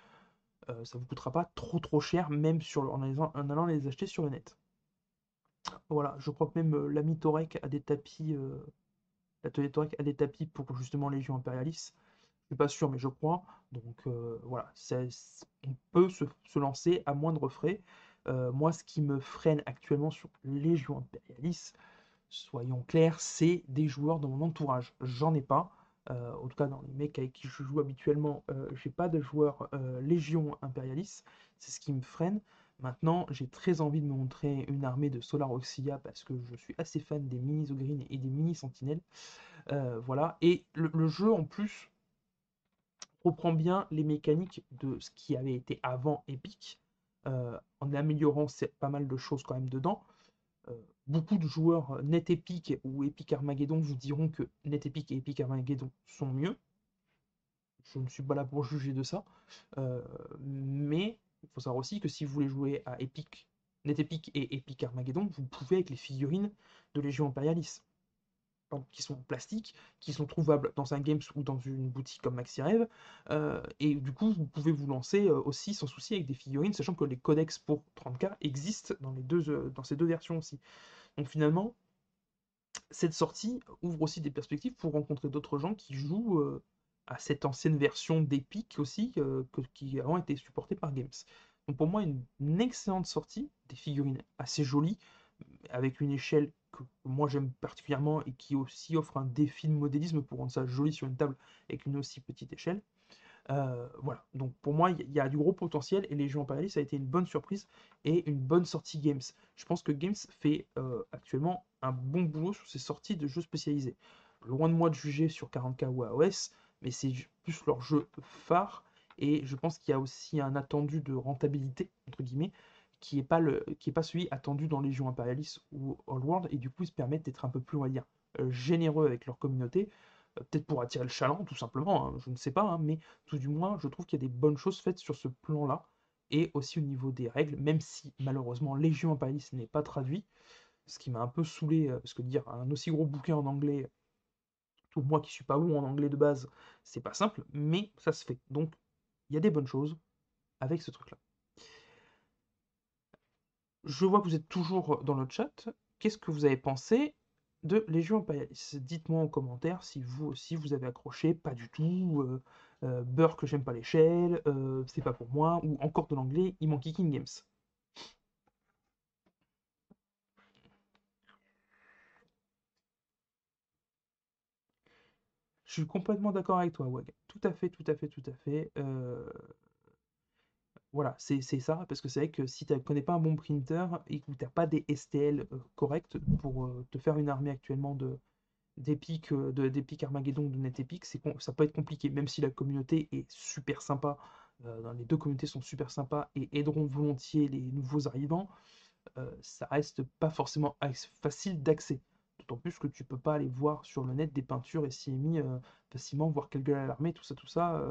A: ça ça vous coûtera pas trop trop cher, même sur, en, allant, les acheter sur le net. Voilà, je crois que même euh, l'ami Torek a des tapis, euh, l'atelier Torek a des tapis pour justement Légion Impérialis. Je suis pas sûr, mais je crois. Donc euh, voilà, on peut se, lancer à moindre frais. Moi, ce qui me freine actuellement sur Légion Impérialis, soyons clairs, c'est des joueurs dans mon entourage. J'en ai pas. Euh, en tout cas, dans les mecs avec qui je joue habituellement, euh, j'ai pas de joueurs euh, Légion Imperialis. C'est ce qui me freine. Maintenant, j'ai très envie de me montrer une armée de Solar Auxilia parce que je suis assez fan des mini Zogreen et des mini Sentinelles. voilà. Et le, jeu, en plus, reprend bien les mécaniques de ce qui avait été avant Epic, en améliorant pas mal de choses quand même dedans beaucoup de joueurs euh, Net Epic ou Epic Armageddon vous diront que Net Epic et Epic Armageddon sont mieux. Je ne suis pas là pour juger de ça. Euh, mais il faut savoir aussi que si vous voulez jouer à Epic, Net Epic et Epic Armageddon, vous pouvez avec les figurines de Légion Imperialis qui sont en plastique, qui sont trouvables dans un games ou dans une boutique comme Maxi Rêve. Euh, et du coup, vous pouvez vous lancer euh, aussi sans souci avec des figurines, sachant que les codex pour 30K existent dans, les deux, euh, dans ces deux versions aussi. Donc finalement, cette sortie ouvre aussi des perspectives pour rencontrer d'autres gens qui jouent à cette ancienne version d'Epic aussi, qui a été supportée par Games. Donc pour moi, une excellente sortie, des figurines assez jolies, avec une échelle que moi j'aime particulièrement et qui aussi offre un défi de modélisme pour rendre ça joli sur une table avec une aussi petite échelle. Euh, voilà, donc pour moi il y, a du gros potentiel et Légion Imperialis ça a été une bonne surprise et une bonne sortie Games. Je pense que Games fait euh, actuellement un bon boulot sur ses sorties de jeux spécialisés. Loin de moi de juger sur 40K ou AOS, mais c'est plus leur jeu phare et je pense qu'il y a aussi un attendu de rentabilité, entre guillemets, qui n'est pas, pas celui attendu dans Légion Imperialis ou All World, et du coup se permettent d'être un peu plus, on euh, généreux avec leur communauté, euh, peut-être pour attirer le chaland, tout simplement, hein, je ne sais pas, hein, mais tout du moins, je trouve qu'il y a des bonnes choses faites sur ce plan-là, et aussi au niveau des règles, même si malheureusement Légion Imperialis n'est pas traduit, ce qui m'a un peu saoulé, euh, parce que dire un aussi gros bouquin en anglais, tout moi qui suis pas bon en anglais de base, c'est pas simple, mais ça se fait. Donc, il y a des bonnes choses avec ce truc-là. Je vois que vous êtes toujours dans le chat. Qu'est-ce que vous avez pensé de Légion Imperialis Dites-moi en commentaire si vous aussi vous avez accroché, pas du tout, euh, euh, beurre j'aime pas l'échelle, euh, c'est pas pour moi, ou encore de l'anglais, il manque King Games. Je suis complètement d'accord avec toi, Wag. Tout à fait, tout à fait, tout à fait. Voilà, c'est ça, parce que c'est vrai que si tu ne connais pas un bon printer et que tu n'as pas des STL euh, corrects pour euh, te faire une armée actuellement de d'Epic euh, de, Armageddon de NetEpic, c'est ça peut être compliqué, même si la communauté est super sympa. les deux communautés sont super sympas et aideront volontiers les nouveaux arrivants. ça reste pas forcément facile d'accès. D'autant plus que tu peux pas aller voir sur le net des peintures et CMI facilement, voir quelle gueule a l'armée, tout ça, tout ça.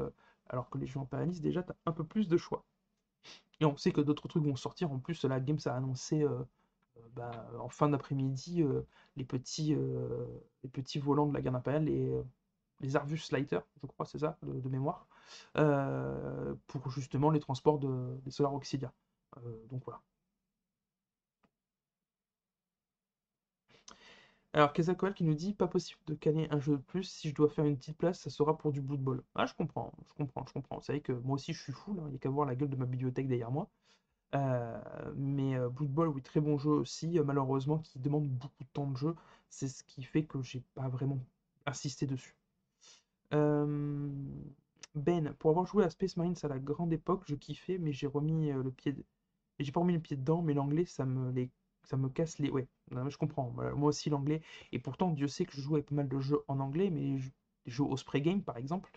A: alors que les jeux impérialistes, déjà, tu as un peu plus de choix. Et on sait que d'autres trucs vont sortir. En plus, la Games a annoncé euh, euh, bah, en fin d'après-midi euh, les, petits, volants de la gamme impériale, les, les Arvus Lighter, je crois, c'est ça, de, mémoire, pour justement les transports de, des Solar Auxilia. donc voilà. Alors, Kezakoal qui nous dit pas possible de caler un jeu de plus. Si je dois faire une petite place, ça sera pour du Blood Bowl. Ah, je comprends, je comprends, je comprends. Vous savez que moi aussi je suis fou, il n'y a qu'à voir la gueule de ma bibliothèque derrière moi. Euh, mais euh, Blood Bowl, oui, très bon jeu aussi, euh, malheureusement, qui demande beaucoup de temps de jeu. C'est ce qui fait que j'ai pas vraiment insisté dessus. Ben, pour avoir joué à Space Marines à la grande époque, je kiffais, mais j'ai remis le pied. J'ai pas remis le pied dedans, mais l'anglais, ça me les ça me casse les. Ouais, je comprends. Moi aussi, l'anglais. Et pourtant, Dieu sait que je joue avec pas mal de jeux en anglais, mais jeux Osprey Game par exemple.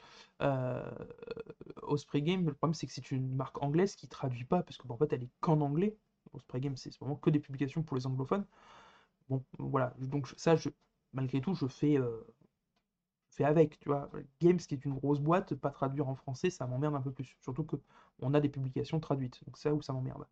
A: Osprey Game, le problème c'est que c'est une marque anglaise qui traduit pas, parce que en fait elle est qu'en anglais. Osprey Game, c'est vraiment que des publications pour les anglophones. Bon, voilà, donc ça, je, malgré tout, je fais, fais avec, tu vois. Games, qui est une grosse boîte, pas traduire en français, ça m'emmerde un peu plus. Surtout que on a des publications traduites, donc là où ça m'emmerde.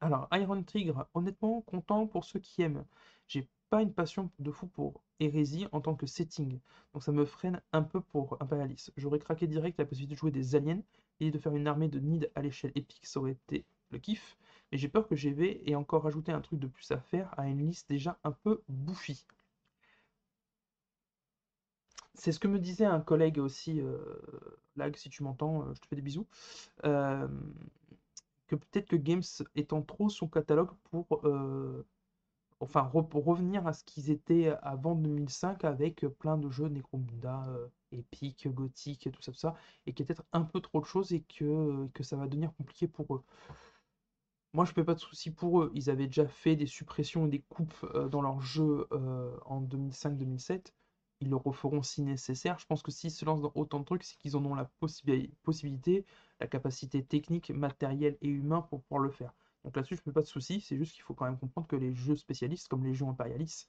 A: Alors, Iron Tigre, honnêtement, content pour ceux qui aiment. J'ai pas une passion de fou pour Hérésie en tant que setting, donc ça me freine un peu pour Imperialis. J'aurais craqué direct la possibilité de jouer des aliens et de faire une armée de Nid à l'échelle épique, ça aurait été le kiff, mais j'ai peur que GV ait encore rajouté un truc de plus à faire à une liste déjà un peu bouffie. C'est ce que me disait un collègue aussi, euh, Lag, si tu m'entends, euh, je te fais des bisous. Euh, que peut-être que Games étend trop son catalogue pour, enfin, revenir à ce qu'ils étaient avant 2005 avec plein de jeux Necromunda, épiques, gothiques, tout ça, tout ça, et qu'il y a peut-être un peu trop de choses et que, que ça va devenir compliqué pour eux. Moi, je ne fais pas de soucis pour eux. Ils avaient déjà fait des suppressions et des coupes dans leur jeu en 2005-2007 ils le referont si nécessaire. Je pense que s'ils se lancent dans autant de trucs, c'est qu'ils en ont la possibilité, la capacité technique, matérielle et humain pour pouvoir le faire. Donc là-dessus, je ne fais pas de soucis, c'est juste qu'il faut quand même comprendre que les jeux spécialistes, comme les jeux impérialistes,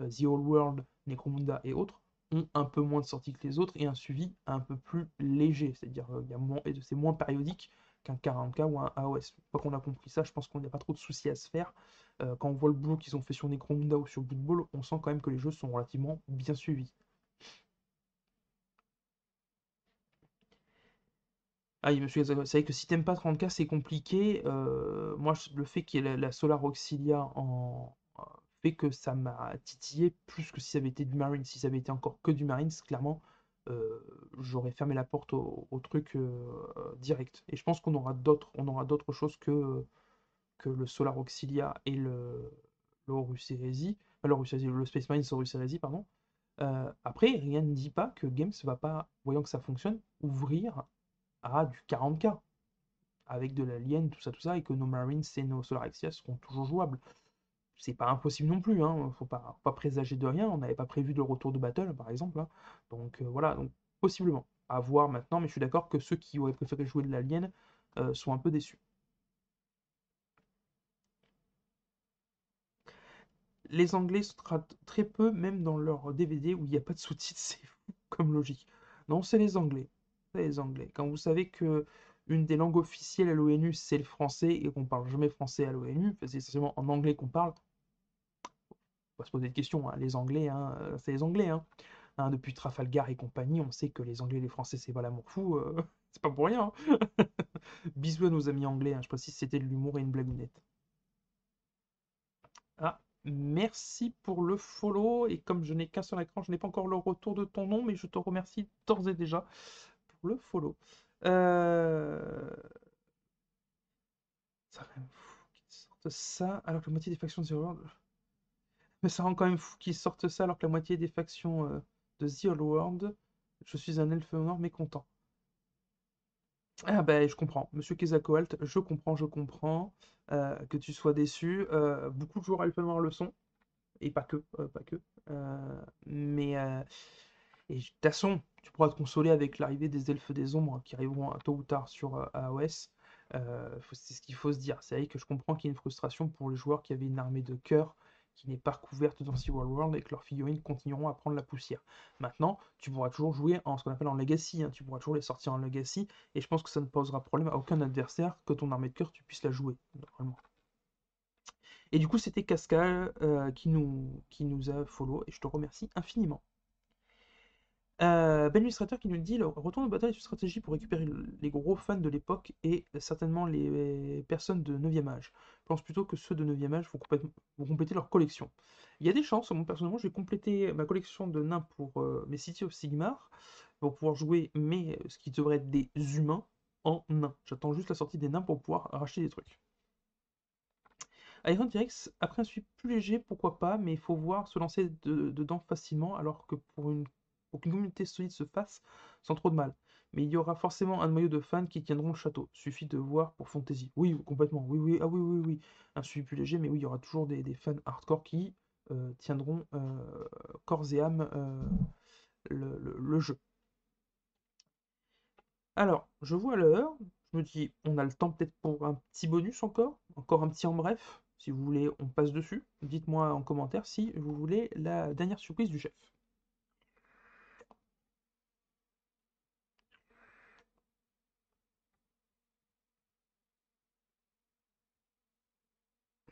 A: euh, The Old World, Necromunda et autres, ont un peu moins de sorties que les autres et un suivi un peu plus léger. C'est-à-dire euh, c'est moins périodique qu'un 40K ou un AOS. Une qu'on a compris ça, je pense qu'on n'a pas trop de soucis à se faire. Euh, quand on voit le boulot qu'ils ont fait sur Necromunda ou sur Blood Bowl, on sent quand même que les jeux sont relativement bien suivis. Ah oui, monsieur c'est vrai que si t'aimes pas 30K, c'est compliqué. Euh, moi, le fait qu'il y ait la, Solar Auxilia en euh, fait que ça m'a titillé plus que si ça avait été du Marine. Si ça avait été encore que du Marines, clairement, j'aurais fermé la porte au, truc direct. Et je pense qu'on aura d'autres, on aura d'autres choses que que le Solar Auxilia et le le Space Marine Horus Heresy, pardon. Euh, après, rien ne dit pas que Games va pas, voyant que ça fonctionne, ouvrir à du 40k avec de l'Alien, tout ça, tout ça, et que nos Marines et nos Solar Exia seront toujours jouables. C'est pas impossible non plus, hein, faut pas, pas présager de rien, on n'avait pas prévu de retour de Battle, par exemple, hein. donc euh, voilà, donc possiblement, à voir maintenant, mais je suis d'accord que ceux qui auraient préféré jouer de l'Alien euh, sont un peu déçus. Les Anglais se traitent très peu, même dans leur DVD où il n'y a pas de sous-titres, <laughs> c'est fou comme logique. Non, c'est les Anglais. C'est les Anglais. Quand vous savez que une des langues officielles à l'ONU, c'est le français, et qu'on parle jamais français à l'ONU, c'est essentiellement en anglais qu'on parle, on va se poser des questions, hein. les Anglais, hein, euh, c'est les Anglais. Hein. depuis Trafalgar et compagnie, on sait que les Anglais et les Français, c'est pas l'amour fou, euh, <laughs> c'est pas pour rien. <laughs> Bisous à nos amis anglais, je précise, c'était de l'humour et une blagounette. Ah, Merci pour le follow. Et comme je n'ai qu'un seul écran, je n'ai pas encore le retour de ton nom, mais je te remercie d'ores et déjà pour le follow. Euh, ça rend fou qu'ils sortent ça alors que la moitié des factions de The World. Mais ça rend quand même fou qu'ils sortent ça alors que la moitié des factions euh, de The World. Je suis un elfe nord mécontent. Ah ben, je comprends. Monsieur Kezakoalt, je comprends, je comprends euh, que tu sois déçu. Euh, beaucoup de joueurs Elfen Noir le son, et pas que, euh, pas que. mais de toute façon, tu pourras te consoler avec l'arrivée des elfes des ombres qui arriveront tôt ou tard sur AOS. c'est ce qu'il faut se dire. C'est vrai que je comprends qu'il y ait une frustration pour les joueurs qui avaient une armée de cœur qui n'est pas recouverte dans Civil World et que leurs figurines continueront à prendre la poussière. Maintenant, tu pourras toujours jouer en ce qu'on appelle en Legacy, hein. tu pourras toujours les sortir en Legacy, et je pense que ça ne posera problème à aucun adversaire que ton armée de cœur, tu puisses la jouer, normalement. Et du coup, c'était Cascal euh, qui, nous, qui nous a follow, et je te remercie infiniment. Euh, ben Illustrateur qui nous dit le retour de bataille est une stratégie pour récupérer les gros fans de l'époque et certainement les personnes de 9e âge. Je pense plutôt que ceux de 9e âge vont, compléter leur collection. Il y a des chances, moi personnellement, je vais compléter ma collection de nains pour euh, mes City of Sigmar pour pouvoir jouer mais ce qui devrait être des humains en nains. J'attends juste la sortie des nains pour pouvoir racheter des trucs. Iron T-Rex, après un suivi plus léger, pourquoi pas, mais il faut voir se lancer dedans facilement, alors que pour une pour qu'une communauté solide se fasse sans trop de mal. Mais il y aura forcément un noyau de fans qui tiendront le château. Suffit de voir pour Fantasy. Oui, complètement. Oui, oui, ah oui, oui, oui. Un suivi plus léger, mais oui, il y aura toujours des, fans hardcore qui euh, tiendront euh, corps et âme le, jeu. Alors, je vois l'heure, je me dis, on a le temps peut-être pour un petit bonus encore, encore un petit en bref. Si vous voulez, on passe dessus. Dites-moi en commentaire si vous voulez la dernière surprise du chef.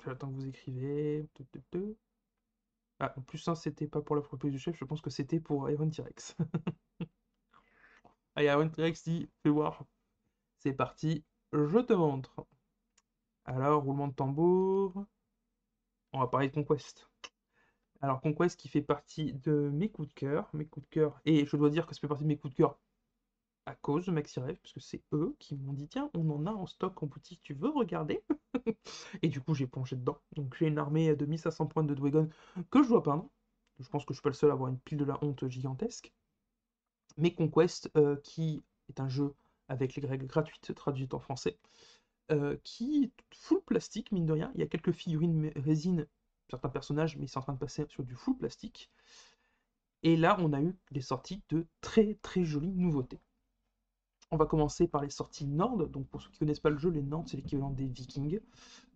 A: J'attends que vous écrivez. Ah, en plus, ça, c'était pas pour la surprise du chef, je pense que c'était pour Iron T-Rex. <laughs> Allez, Iron T-Rex dit Fais voir. C'est parti, je te montre. Alors, roulement de tambour. On va parler de Conquest. Alors, Conquest qui fait partie de mes coups de cœur. Mes coups de cœur. Et je dois dire que ça fait partie de mes coups de cœur à cause de Maxi Rêve, parce que c'est eux qui m'ont dit tiens, on en a en stock en boutique, tu veux regarder <laughs> Et du coup, j'ai plongé dedans. Donc, j'ai une armée de 1500 points de Dwagon que je dois peindre. Je pense que je suis pas le seul à avoir une pile de la honte gigantesque. Mais Conquest, euh, qui est un jeu avec les règles gratuites traduites en français, euh, qui est full plastique, mine de rien. Il y a quelques figurines résine, certains personnages, mais c'est en train de passer sur du full plastique. Et là, on a eu des sorties de très très jolies nouveautés. On va commencer par les sorties Nord. Donc pour ceux qui ne connaissent pas le jeu, les Nord, c'est l'équivalent des Vikings.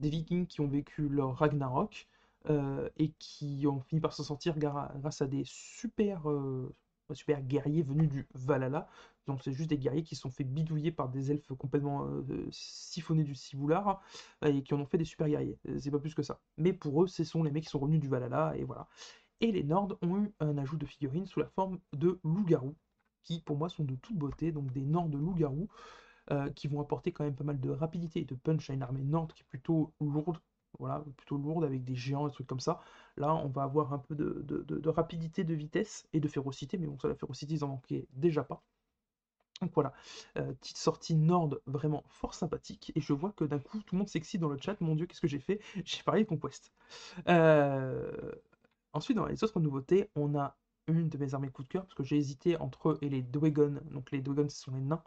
A: Des Vikings qui ont vécu leur Ragnarok euh, et qui ont fini par s'en sortir grâce à des super, euh, super guerriers venus du Valhalla. Donc c'est juste des guerriers qui sont fait bidouiller par des elfes complètement euh, siphonnés du ciboulard et qui en ont fait des super guerriers. C'est pas plus que ça. Mais pour eux, ce sont les mecs qui sont revenus du Valhalla et voilà. Et les Nords ont eu un ajout de figurines sous la forme de loups-garous qui pour moi sont de toute beauté, donc des Nords de loup-garou, euh, qui vont apporter quand même pas mal de rapidité et de punch à une armée Nord qui est plutôt lourde, voilà, plutôt lourde avec des géants et des trucs comme ça. Là, on va avoir un peu de, rapidité, de vitesse et de férocité, mais bon, ça, la férocité, ils en manquaient déjà pas. Donc voilà, euh, petite sortie Nord vraiment fort sympathique, et je vois que d'un coup, tout le monde s'excite dans le chat, mon dieu, qu'est-ce que j'ai fait? <laughs> J'ai parlé de Conquest. Euh, ensuite, dans les autres nouveautés, on a une de mes armées coup de cœur, parce que j'ai hésité entre eux et les Dwagon, donc les Dwagon ce sont les nains,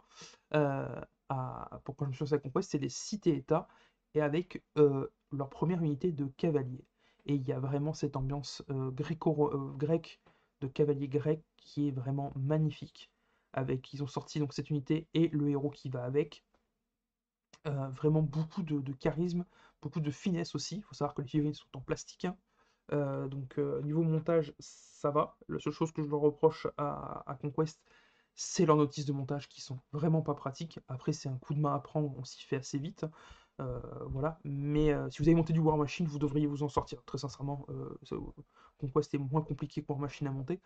A: euh, à, pourquoi je me suis à Conquest, c'est les cités-états, et avec euh, leur première unité de cavaliers. Et il y a vraiment cette ambiance euh, gréco-grecque, de cavalier grec, qui est vraiment magnifique. Avec, ils ont sorti donc cette unité et le héros qui va avec. vraiment beaucoup de, charisme, beaucoup de finesse aussi. Il faut savoir que les figurines sont en plastique. Hein. Euh, donc euh, niveau montage, ça va. La seule chose que je leur reproche à, Conquest, c'est leurs notices de montage qui sont vraiment pas pratiques. Après, c'est un coup de main à prendre, on s'y fait assez vite. Euh, voilà. Mais si vous avez monté du War Machine, vous devriez vous en sortir. Très sincèrement, Conquest est moins compliqué que War Machine à monter.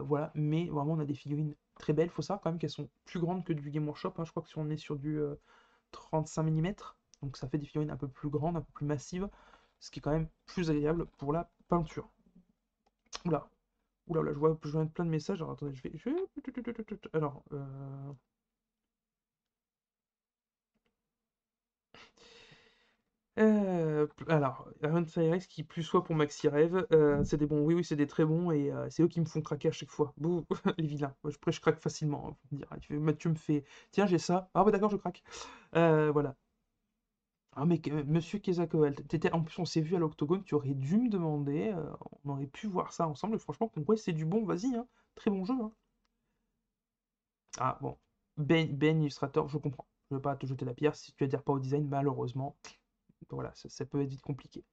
A: voilà. Mais vraiment, on a des figurines très belles. Faut savoir quand même qu'elles sont plus grandes que du Game Workshop. Hein. Je crois que si on est sur du 35 mm, donc ça fait des figurines un peu plus grandes, un peu plus massives ce qui est quand même plus agréable pour la peinture. Oula, oula, là, je vois, je vois plein de messages. Alors attendez, je vais. Je. Alors. Euh... Euh, alors, Iron Firex qui plus soit pour Maxi Rêve, euh, c'est des bons, oui, oui, c'est des très bons et c'est eux qui me font craquer à chaque fois. Bouh, <laughs> les vilains. Moi, je, je craque facilement. Hein, dire. Mathieu me fait, tiens, j'ai ça. Ah, bah d'accord, je craque. voilà. Ah mais monsieur Kezakoel, en plus on s'est vu à l'octogone, tu aurais dû me demander, euh, on aurait pu voir ça ensemble, franchement, c'est du bon, vas-y, hein. très bon jeu. Hein. Ah bon, Ben, ben Illustrator, je comprends. Je ne veux pas te jeter la pierre si tu adhères pas au design, malheureusement. Voilà, ça, peut être vite compliqué.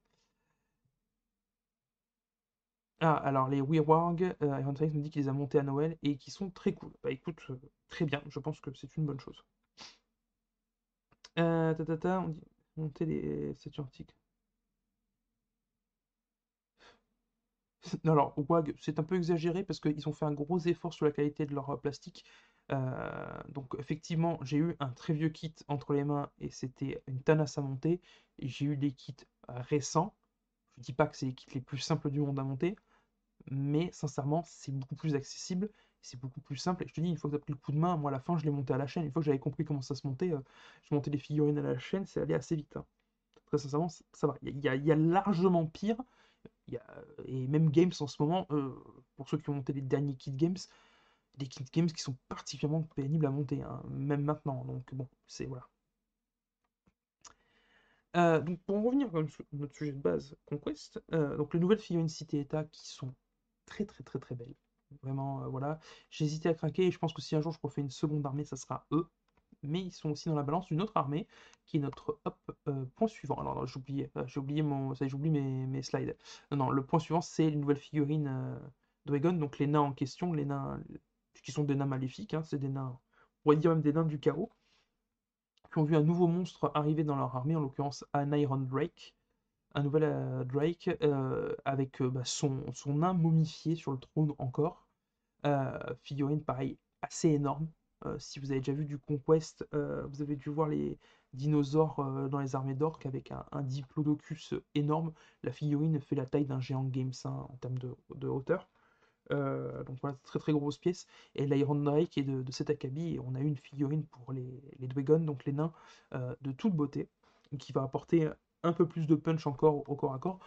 A: Ah, alors les WeWarg, euh, Iron me dit qu'il les a montés à Noël et qui sont très cool. Bah écoute, euh, très bien, je pense que c'est une bonne chose. On dit monter les statues <laughs> antiques. Alors, WAG, c'est un peu exagéré parce qu'ils ont fait un gros effort sur la qualité de leur euh, plastique. Euh, donc, effectivement, j'ai eu un très vieux kit entre les mains et c'était une tanasse à monter. J'ai eu des kits euh, récents. Je ne dis pas que c'est les kits les plus simples du monde à monter, mais sincèrement, c'est beaucoup plus accessible c'est beaucoup plus simple. Et je te dis, une fois que tu as pris le coup de main, moi à la fin, je l'ai monté à la chaîne. Une fois que j'avais compris comment ça se montait, euh, je montais les figurines à la chaîne, c'est allé assez vite. Hein. Très sincèrement, ça va. Il y, a, largement pire. et même Games en ce moment, euh, pour ceux qui ont monté les derniers kit games, des kit games qui sont particulièrement pénibles à monter, hein, même maintenant. Donc bon, c'est voilà. Euh, donc pour en revenir à notre sujet de base, Conquest, donc les nouvelles figurines Cité-État qui sont très très très très belles vraiment, voilà. J'ai hésité à craquer et je pense que si un jour je refais une seconde armée, ça sera eux. Mais ils sont aussi dans la balance d'une autre armée qui est notre point suivant. Alors, j'ai oublié, j'ai oublié mon, j'oublie mes, mes slides. Non, non, le point suivant, c'est une nouvelle figurine Dragon, donc les nains en question, les nains qui sont des nains maléfiques, hein, c'est des nains, on pourrait dire même des nains du chaos, qui ont vu un nouveau monstre arriver dans leur armée, en l'occurrence un Iron Drake, un nouvel euh, Drake euh, avec euh, bah, son, son nain momifié sur le trône encore. Figurine pareil, assez énorme. si vous avez déjà vu du Conquest, vous avez dû voir les dinosaures dans les armées d'orques avec un, diplodocus énorme. La figurine fait la taille d'un géant Games en termes de hauteur. Euh, donc voilà, très très grosse pièce. Et l'Iron Drake est de, cet acabit. Et on a une figurine pour les, les donc les nains, euh, de toute beauté, qui va apporter un peu plus de punch encore au corps à corps.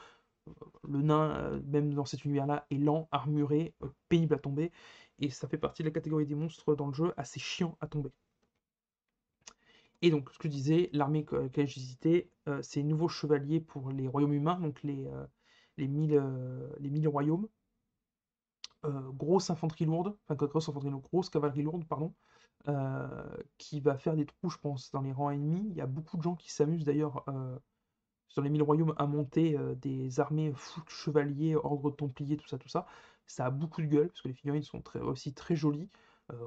A: Le nain, euh, même dans cet univers-là, est lent, armuré, pénible à tomber. Et ça fait partie de la catégorie des monstres dans le jeu, assez chiant à tomber. Et donc, ce que je disais, l'armée que, j'ai citée, c'est nouveaux chevaliers pour les royaumes humains, donc les, les, mille, les mille royaumes. Euh, grosse infanterie lourde, enfin grosse infanterie lourde, grosse cavalerie lourde, pardon, euh, qui va faire des trous, je pense, dans les rangs ennemis. Il y a beaucoup de gens qui s'amusent d'ailleurs euh, sur les mille royaumes à monter des armées foot chevaliers, ordre templiers, tout ça, tout ça. Ça a beaucoup de gueule, parce que les figurines sont très, aussi très jolies.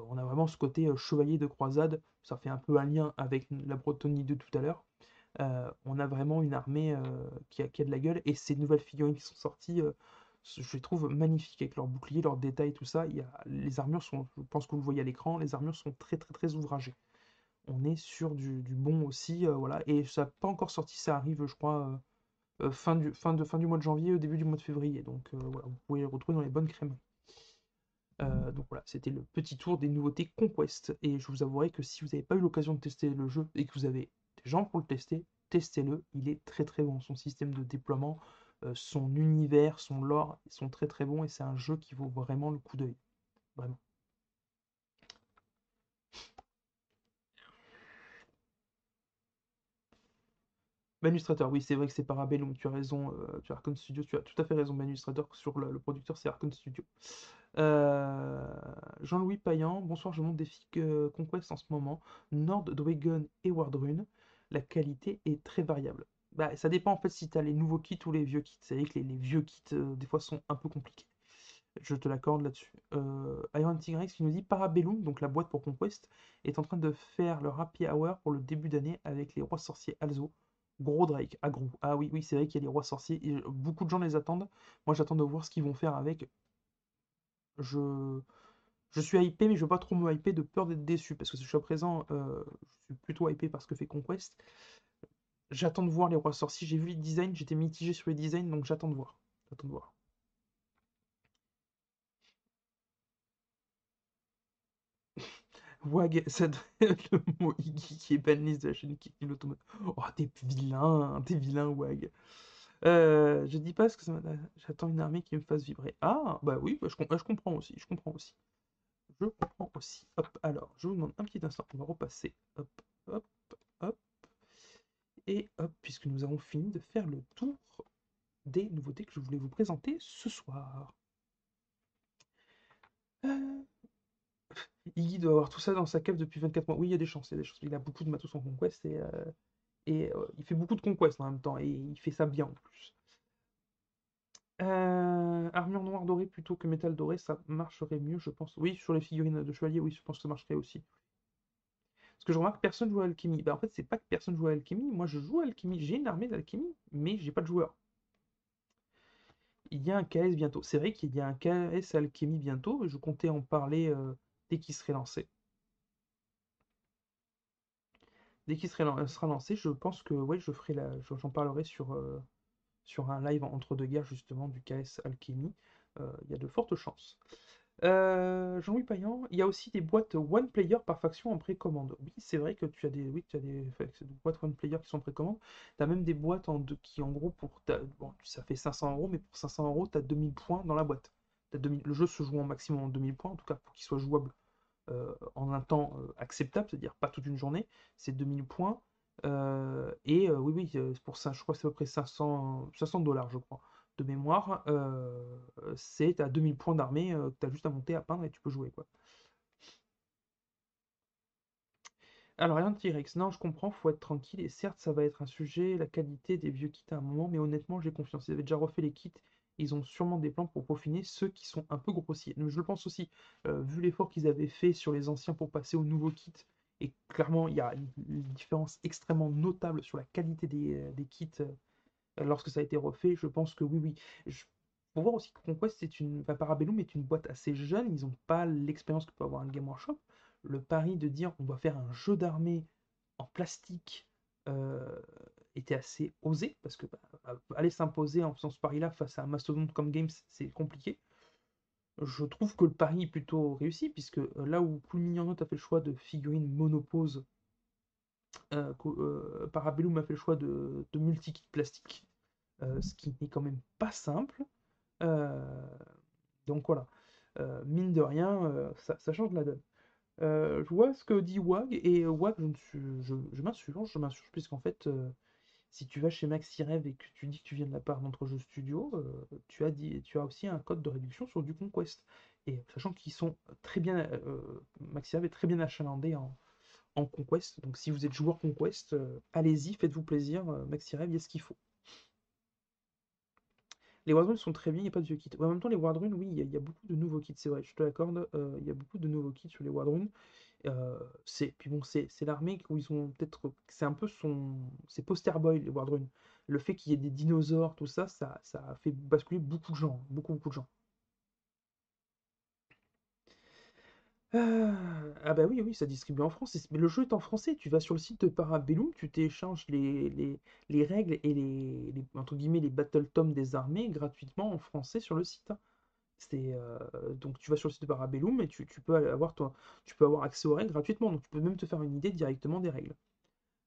A: on a vraiment ce côté chevalier de croisade, ça fait un peu un lien avec la Bretonnie de tout à l'heure. on a vraiment une armée qui a, qui, de la gueule, et ces nouvelles figurines qui sont sorties je les trouve magnifiques avec leurs boucliers, leurs détails, tout ça. Y a, les armures sont, je pense que vous le voyez à l'écran, les armures sont très très très ouvragées. On est sur du, bon aussi, euh, voilà. Et ça n'a pas encore sorti, ça arrive, je crois, euh, euh, fin, du, mois de janvier, au début du mois de février. Donc voilà, vous pouvez les retrouver dans les bonnes crèmes. donc voilà, c'était le petit tour des nouveautés Conquest. Et je vous avouerai que si vous n'avez pas eu l'occasion de tester le jeu et que vous avez des gens pour le tester, testez-le. Il est très très bon. Son système de déploiement, son univers, son lore sont très très bons et c'est un jeu qui vaut vraiment le coup d'œil. Vraiment. Manustrator, oui, c'est vrai que c'est Parabellum, tu as raison, euh, tu as Arcon Studio, tu as tout à fait raison, Manustrator, sur le, producteur, c'est Arcon Studio. Euh, Jean-Louis Payan, bonsoir, je monte des filles Conquest en ce moment, Nord, Dragon et Wardrune, la qualité est très variable. Bah, ça dépend en fait si tu as les nouveaux kits ou les vieux kits. C'est vrai que les, vieux kits, euh, des fois, sont un peu compliqués. Je te l'accorde là-dessus. Euh, Iron Tigrex qui nous dit Parabellum, donc la boîte pour Conquest, est en train de faire le happy hour pour le début d'année avec les rois sorciers Alzo. Gros Drake, ah gros. Ah oui, oui, c'est vrai qu'il y a les rois sorciers. Beaucoup de gens les attendent. Moi, j'attends de voir ce qu'ils vont faire avec. Je, je suis hypé, mais je veux pas trop me hyper de peur d'être déçu. Parce que jusqu'à présent, euh, je suis plutôt hypé parce que fait Conquest. J'attends de voir les rois sorciers. J'ai vu les designs, j'étais mitigé sur les designs, donc j'attends de voir. J'attends de voir. Wag, ça <laughs> le mot Iggy qui est banlist de la chaîne qui l'automate. Oh, t'es vilain, t'es vilain, Wag. Euh, je dis pas ce que ça J'attends une armée qui me fasse vibrer. Ah, bah oui, bah, je, je, comprends aussi, je comprends aussi. Je comprends aussi. Hop, alors, je vous demande un petit instant, on va repasser. Hop, hop, hop. Et hop, puisque nous avons fini de faire le tour des nouveautés que je voulais vous présenter ce soir. Euh... Iggy doit avoir tout ça dans sa cave depuis 24 mois. Oui, il y a des chances, il, y a des chances. il a beaucoup de matos en conquest et, euh, euh, il fait beaucoup de conquest en même temps et il fait ça bien en plus. Euh, armure noire dorée plutôt que métal doré, ça marcherait mieux, je pense. Oui, sur les figurines de chevalier, oui, je pense que ça marcherait aussi. Parce que je remarque que personne joue à Alchemy. Bah, en fait, c'est pas que personne joue à Alchemy. Moi, je joue à Alchemy. J'ai une armée d'Alchemy, mais j'ai pas de joueurs. Il y a un KS bientôt. C'est vrai qu'il y a un KS Alchemy bientôt. Je comptais en parler dès qu'il serait lancé. Dès qu'il sera lancé, je pense que ouais, je ferai la, j'en parlerai sur, euh, sur un live entre deux guerres justement du KS Alchemy. Euh, il y a de fortes chances. Euh, Jean-Louis Payan, il y a aussi des boîtes One Player par faction en précommande. Oui, c'est vrai que tu as des, oui, tu as des, boîtes One Player qui sont en précommande. Tu as même des boîtes en qui, en gros, pour bon, ça fait 500 euros, mais pour 500 euros, tu as 2000 points dans la boîte. le jeu se joue en maximum en 2000 points, en tout cas pour qu'il soit jouable euh, en un temps euh, acceptable, c'est-à-dire pas toute une journée, c'est 2000 points. et oui, oui, pour ça, je crois que c'est à peu près 500 dollars, je crois de mémoire, euh, c'est à 2000 points d'armée euh, que tu as juste à monter, à peindre et tu peux jouer. quoi. Alors, rien de T-Rex, non, je comprends, faut être tranquille, et certes, ça va être un sujet, la qualité des vieux kits à un moment, mais honnêtement, j'ai confiance. Ils avaient déjà refait les kits, ils ont sûrement des plans pour peaufiner ceux qui sont un peu grossiers. je le pense aussi, euh, vu l'effort qu'ils avaient fait sur les anciens pour passer aux nouveaux kits, et clairement, il y a une, différence extrêmement notable sur la qualité des, kits lorsque ça a été refait. Je pense que oui, oui. Je, faut voir aussi que Conquest, c'est une, Parabellum est une boîte assez jeune, ils n'ont pas l'expérience que peut avoir un Game Workshop le pari de dire on doit faire un jeu d'armée en plastique euh, était assez osé, parce que bah, aller s'imposer en faisant ce pari-là face à un mastodonte comme Games, c'est compliqué. Je trouve que le pari est plutôt réussi, puisque euh, là où Cool a fait le choix de figurines monopose, euh, euh, Parabellum a fait le choix de, de multi-kit plastique, ce qui n'est quand même pas simple. donc voilà, mine de rien, ça change la donne. Euh, je vois ce que dit Wag, et euh, Wag, je, je, je m'insurge, je m'insurge, puisqu'en fait, euh, si tu vas chez Maxirev et que tu dis que tu viens de la part d'Entrejeux Studio, tu, as dit, tu as aussi un code de réduction sur du Conquest. Et sachant qu'ils sont très bien, Maxirev est très bien achalandé en, Conquest, donc si vous êtes joueur Conquest, allez-y, faites-vous plaisir, Maxirev, il y a ce qu'il faut. Les Wardrunes sont très bien, il n'y a pas de vieux kits. en même temps, les Wardrunes, oui, il y, a beaucoup de nouveaux kits, c'est vrai, je te l'accorde. Euh, il y a beaucoup de nouveaux kits sur les Wardrunes. Euh, c'est, puis c'est, l'armée où ils ont peut-être. C'est un peu son. C'est poster boy, les Wardrunes. Le fait qu'il y ait des dinosaures, tout ça, ça, ça fait basculer beaucoup de gens. Beaucoup, beaucoup de gens. Euh, ah bah oui, oui, ça distribue en France. Mais le jeu est en français. Tu vas sur le site de Parabellum, tu télécharges les, les, règles et les, entre guillemets, les battle tomes des armées gratuitement en français sur le site. Hein. C'est euh, donc tu vas sur le site de Parabellum et tu, peux avoir toi, tu peux avoir accès aux règles gratuitement. Donc tu peux même te faire une idée directement des règles.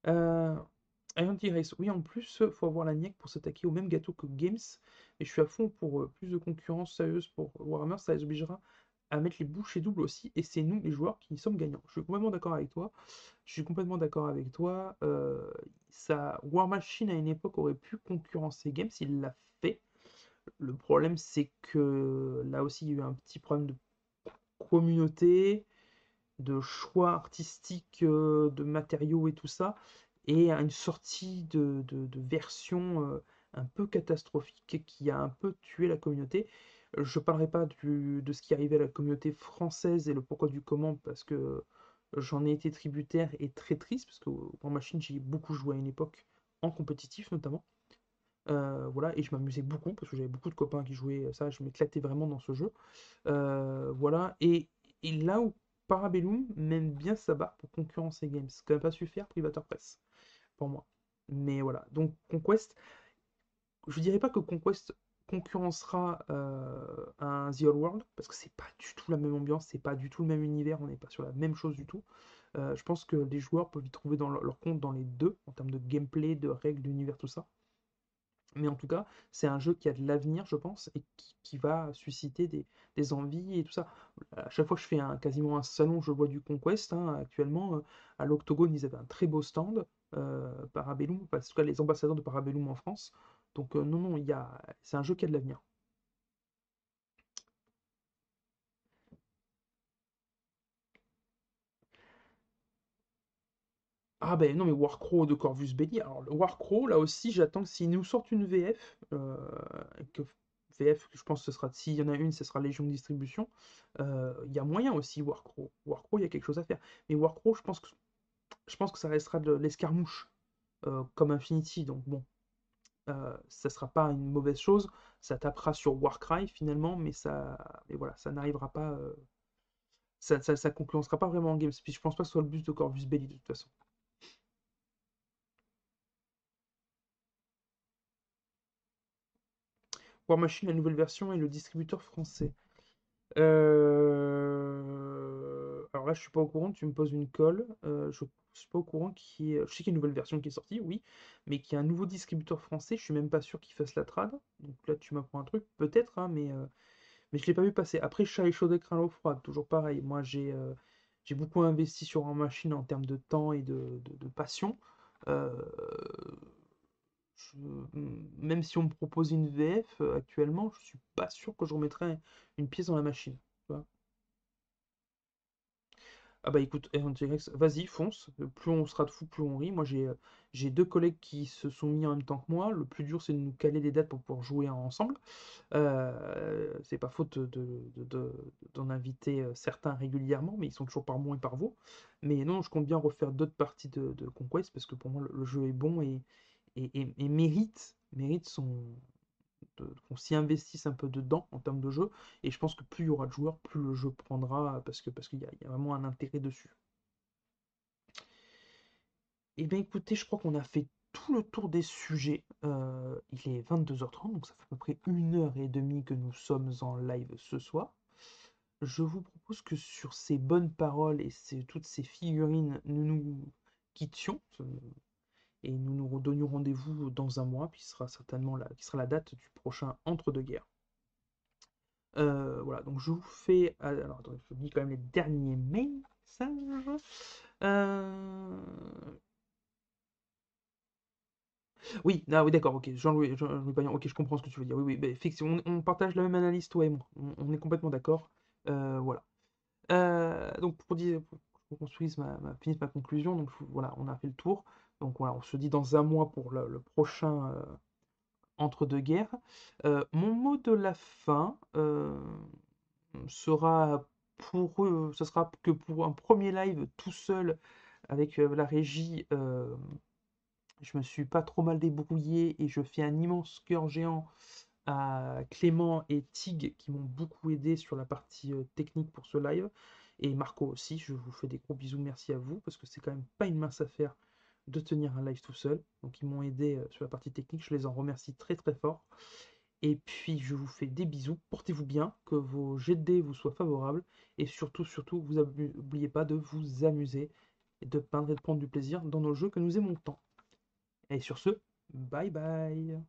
A: Euh, Race, oui, en plus, faut avoir la niaque pour s'attaquer au même gâteau que Games. Et je suis à fond pour euh, plus de concurrence sérieuse pour Warhammer, ça les obligera à mettre les bouchées doubles aussi, et c'est nous, les joueurs, qui sommes gagnants. Je suis complètement d'accord avec toi. Je suis complètement d'accord avec toi. Euh, ça, War Machine, à une époque, aurait pu concurrencer Games, il l'a fait. Le problème, c'est que là aussi, il y a eu un petit problème de communauté, de choix artistiques, euh, de matériaux et tout ça, et une sortie de, version euh, un peu catastrophique qui a un peu tué la communauté. Je parlerai pas de ce qui arrivait à la communauté française et le pourquoi du comment, parce que j'en ai été tributaire et très triste, parce que en machine, j'ai beaucoup joué à une époque, en compétitif notamment. Euh, voilà, et je m'amusais beaucoup, parce que j'avais beaucoup de copains qui jouaient ça, je m'éclatais vraiment dans ce jeu. Euh, voilà, et, là où Parabellum mène bien sa barre pour concurrencer Games, ce n'a pas su faire Privateur Press, pour moi. Mais voilà, donc Conquest, je dirais pas que Conquest concurrencera euh, un The Old World, parce que c'est pas du tout la même ambiance, c'est pas du tout le même univers, on n'est pas sur la même chose du tout. Je pense que les joueurs peuvent y trouver dans leur, compte dans les deux, en termes de gameplay, de règles, d'univers, tout ça. Mais en tout cas, c'est un jeu qui a de l'avenir, je pense, et qui, va susciter des, envies et tout ça. À chaque fois que je fais un, quasiment un salon, je vois du Conquest. Hein, actuellement, euh, à l'Octogone, ils avaient un très beau stand. Parabellum, parce que les ambassadeurs de Parabellum en France donc euh, non, non, c'est un jeu qui a de l'avenir. Ah ben non mais Warcrow de Corvus Belli. Alors le Warcrow, là aussi, j'attends que s'ils nous sortent une VF, euh, que VF, je pense que ce sera, s'il y en a une, ce sera Légion de Distribution. Euh, il y a moyen aussi Warcrow. Warcrow, il y a quelque chose à faire. Mais Warcrow, je pense que ça restera de l'escarmouche, comme Infinity. Donc bon, euh, ça sera pas une mauvaise chose. Ça tapera sur Warcry finalement, mais ça, mais voilà, ça n'arrivera pas. Euh, ça, ça, concurrencera pas vraiment en Games. Puis je pense pas que ce soit le but de Corvus Belli de toute façon. Machine, la nouvelle version et le distributeur français. Euh, alors là, je suis pas au courant. Tu me poses une colle. je je suis pas au courant qui Je sais qu'il y a une nouvelle version qui est sortie, oui, mais qu'il y a un nouveau distributeur français, je suis même pas sûr qu'il fasse la trad. Donc là, tu m'apprends un truc, peut-être, hein, mais, euh, mais je l'ai pas vu passer. Après, chat et chaud d'écran l'eau froide, toujours pareil. Moi, j'ai euh, j'ai beaucoup investi sur en machine en termes de temps et de, passion. Euh, même si on me propose une VF actuellement, je suis pas sûr que je remettrais une pièce dans la machine. Ah bah écoute, vas-y, fonce. Plus on sera de fou, plus on rit. Moi, j'ai j'ai deux collègues qui se sont mis en même temps que moi. Le plus dur, c'est de nous caler des dates pour pouvoir jouer ensemble. Euh, c'est pas faute d'en inviter certains régulièrement, mais ils sont toujours par moi et par vous. Mais non, je compte bien refaire d'autres parties de, Conquest parce que pour moi, le, jeu est bon et, et mérite, mérite son, qu'on s'y investisse un peu dedans en termes de jeu. Et je pense que plus il y aura de joueurs, plus le jeu prendra parce que parce qu'il y, a vraiment un intérêt dessus. Et eh bien écoutez, je crois qu'on a fait tout le tour des sujets. Euh, il est 22h30, donc ça fait à peu près une heure et demie que nous sommes en live ce soir. Je vous propose que sur ces bonnes paroles et toutes ces figurines, nous nous quittions et nous nous redonnions rendez-vous dans un mois, ce sera certainement la, qui sera la date du prochain entre-deux-guerres. Euh, voilà, donc je vous fais. Euh, alors, attendez, je vous dis quand même les derniers messages. Euh... Oui, ah, oui d'accord, ok. Jean-Louis Jean ok, je comprends ce que tu veux dire. Oui, oui, bah, effectivement, on, partage la même analyse, toi et moi. On, est complètement d'accord. Voilà. donc, pour, dire, ma, ma conclusion, donc voilà, on a fait le tour. Donc voilà, on se dit dans un mois pour le, prochain euh, entre-deux-guerres. Euh, mon mot de la fin euh, sera pour eux, ce sera que pour un premier live tout seul avec la régie, je me suis pas trop mal débrouillé et je fais un immense cœur géant à Clément et Tig qui m'ont beaucoup aidé sur la partie technique pour ce live. Et Marco aussi, je vous fais des gros bisous, merci à vous, parce que c'est quand même pas une mince affaire de tenir un live tout seul. Donc ils m'ont aidé euh, sur la partie technique, je les en remercie très très fort. Et puis je vous fais des bisous, portez-vous bien, que vos dés vous soient favorables, et surtout, surtout, vous n'oubliez pas de vous amuser, et de peindre et de prendre du plaisir dans nos jeux que nous aimons tant. Et sur ce, bye bye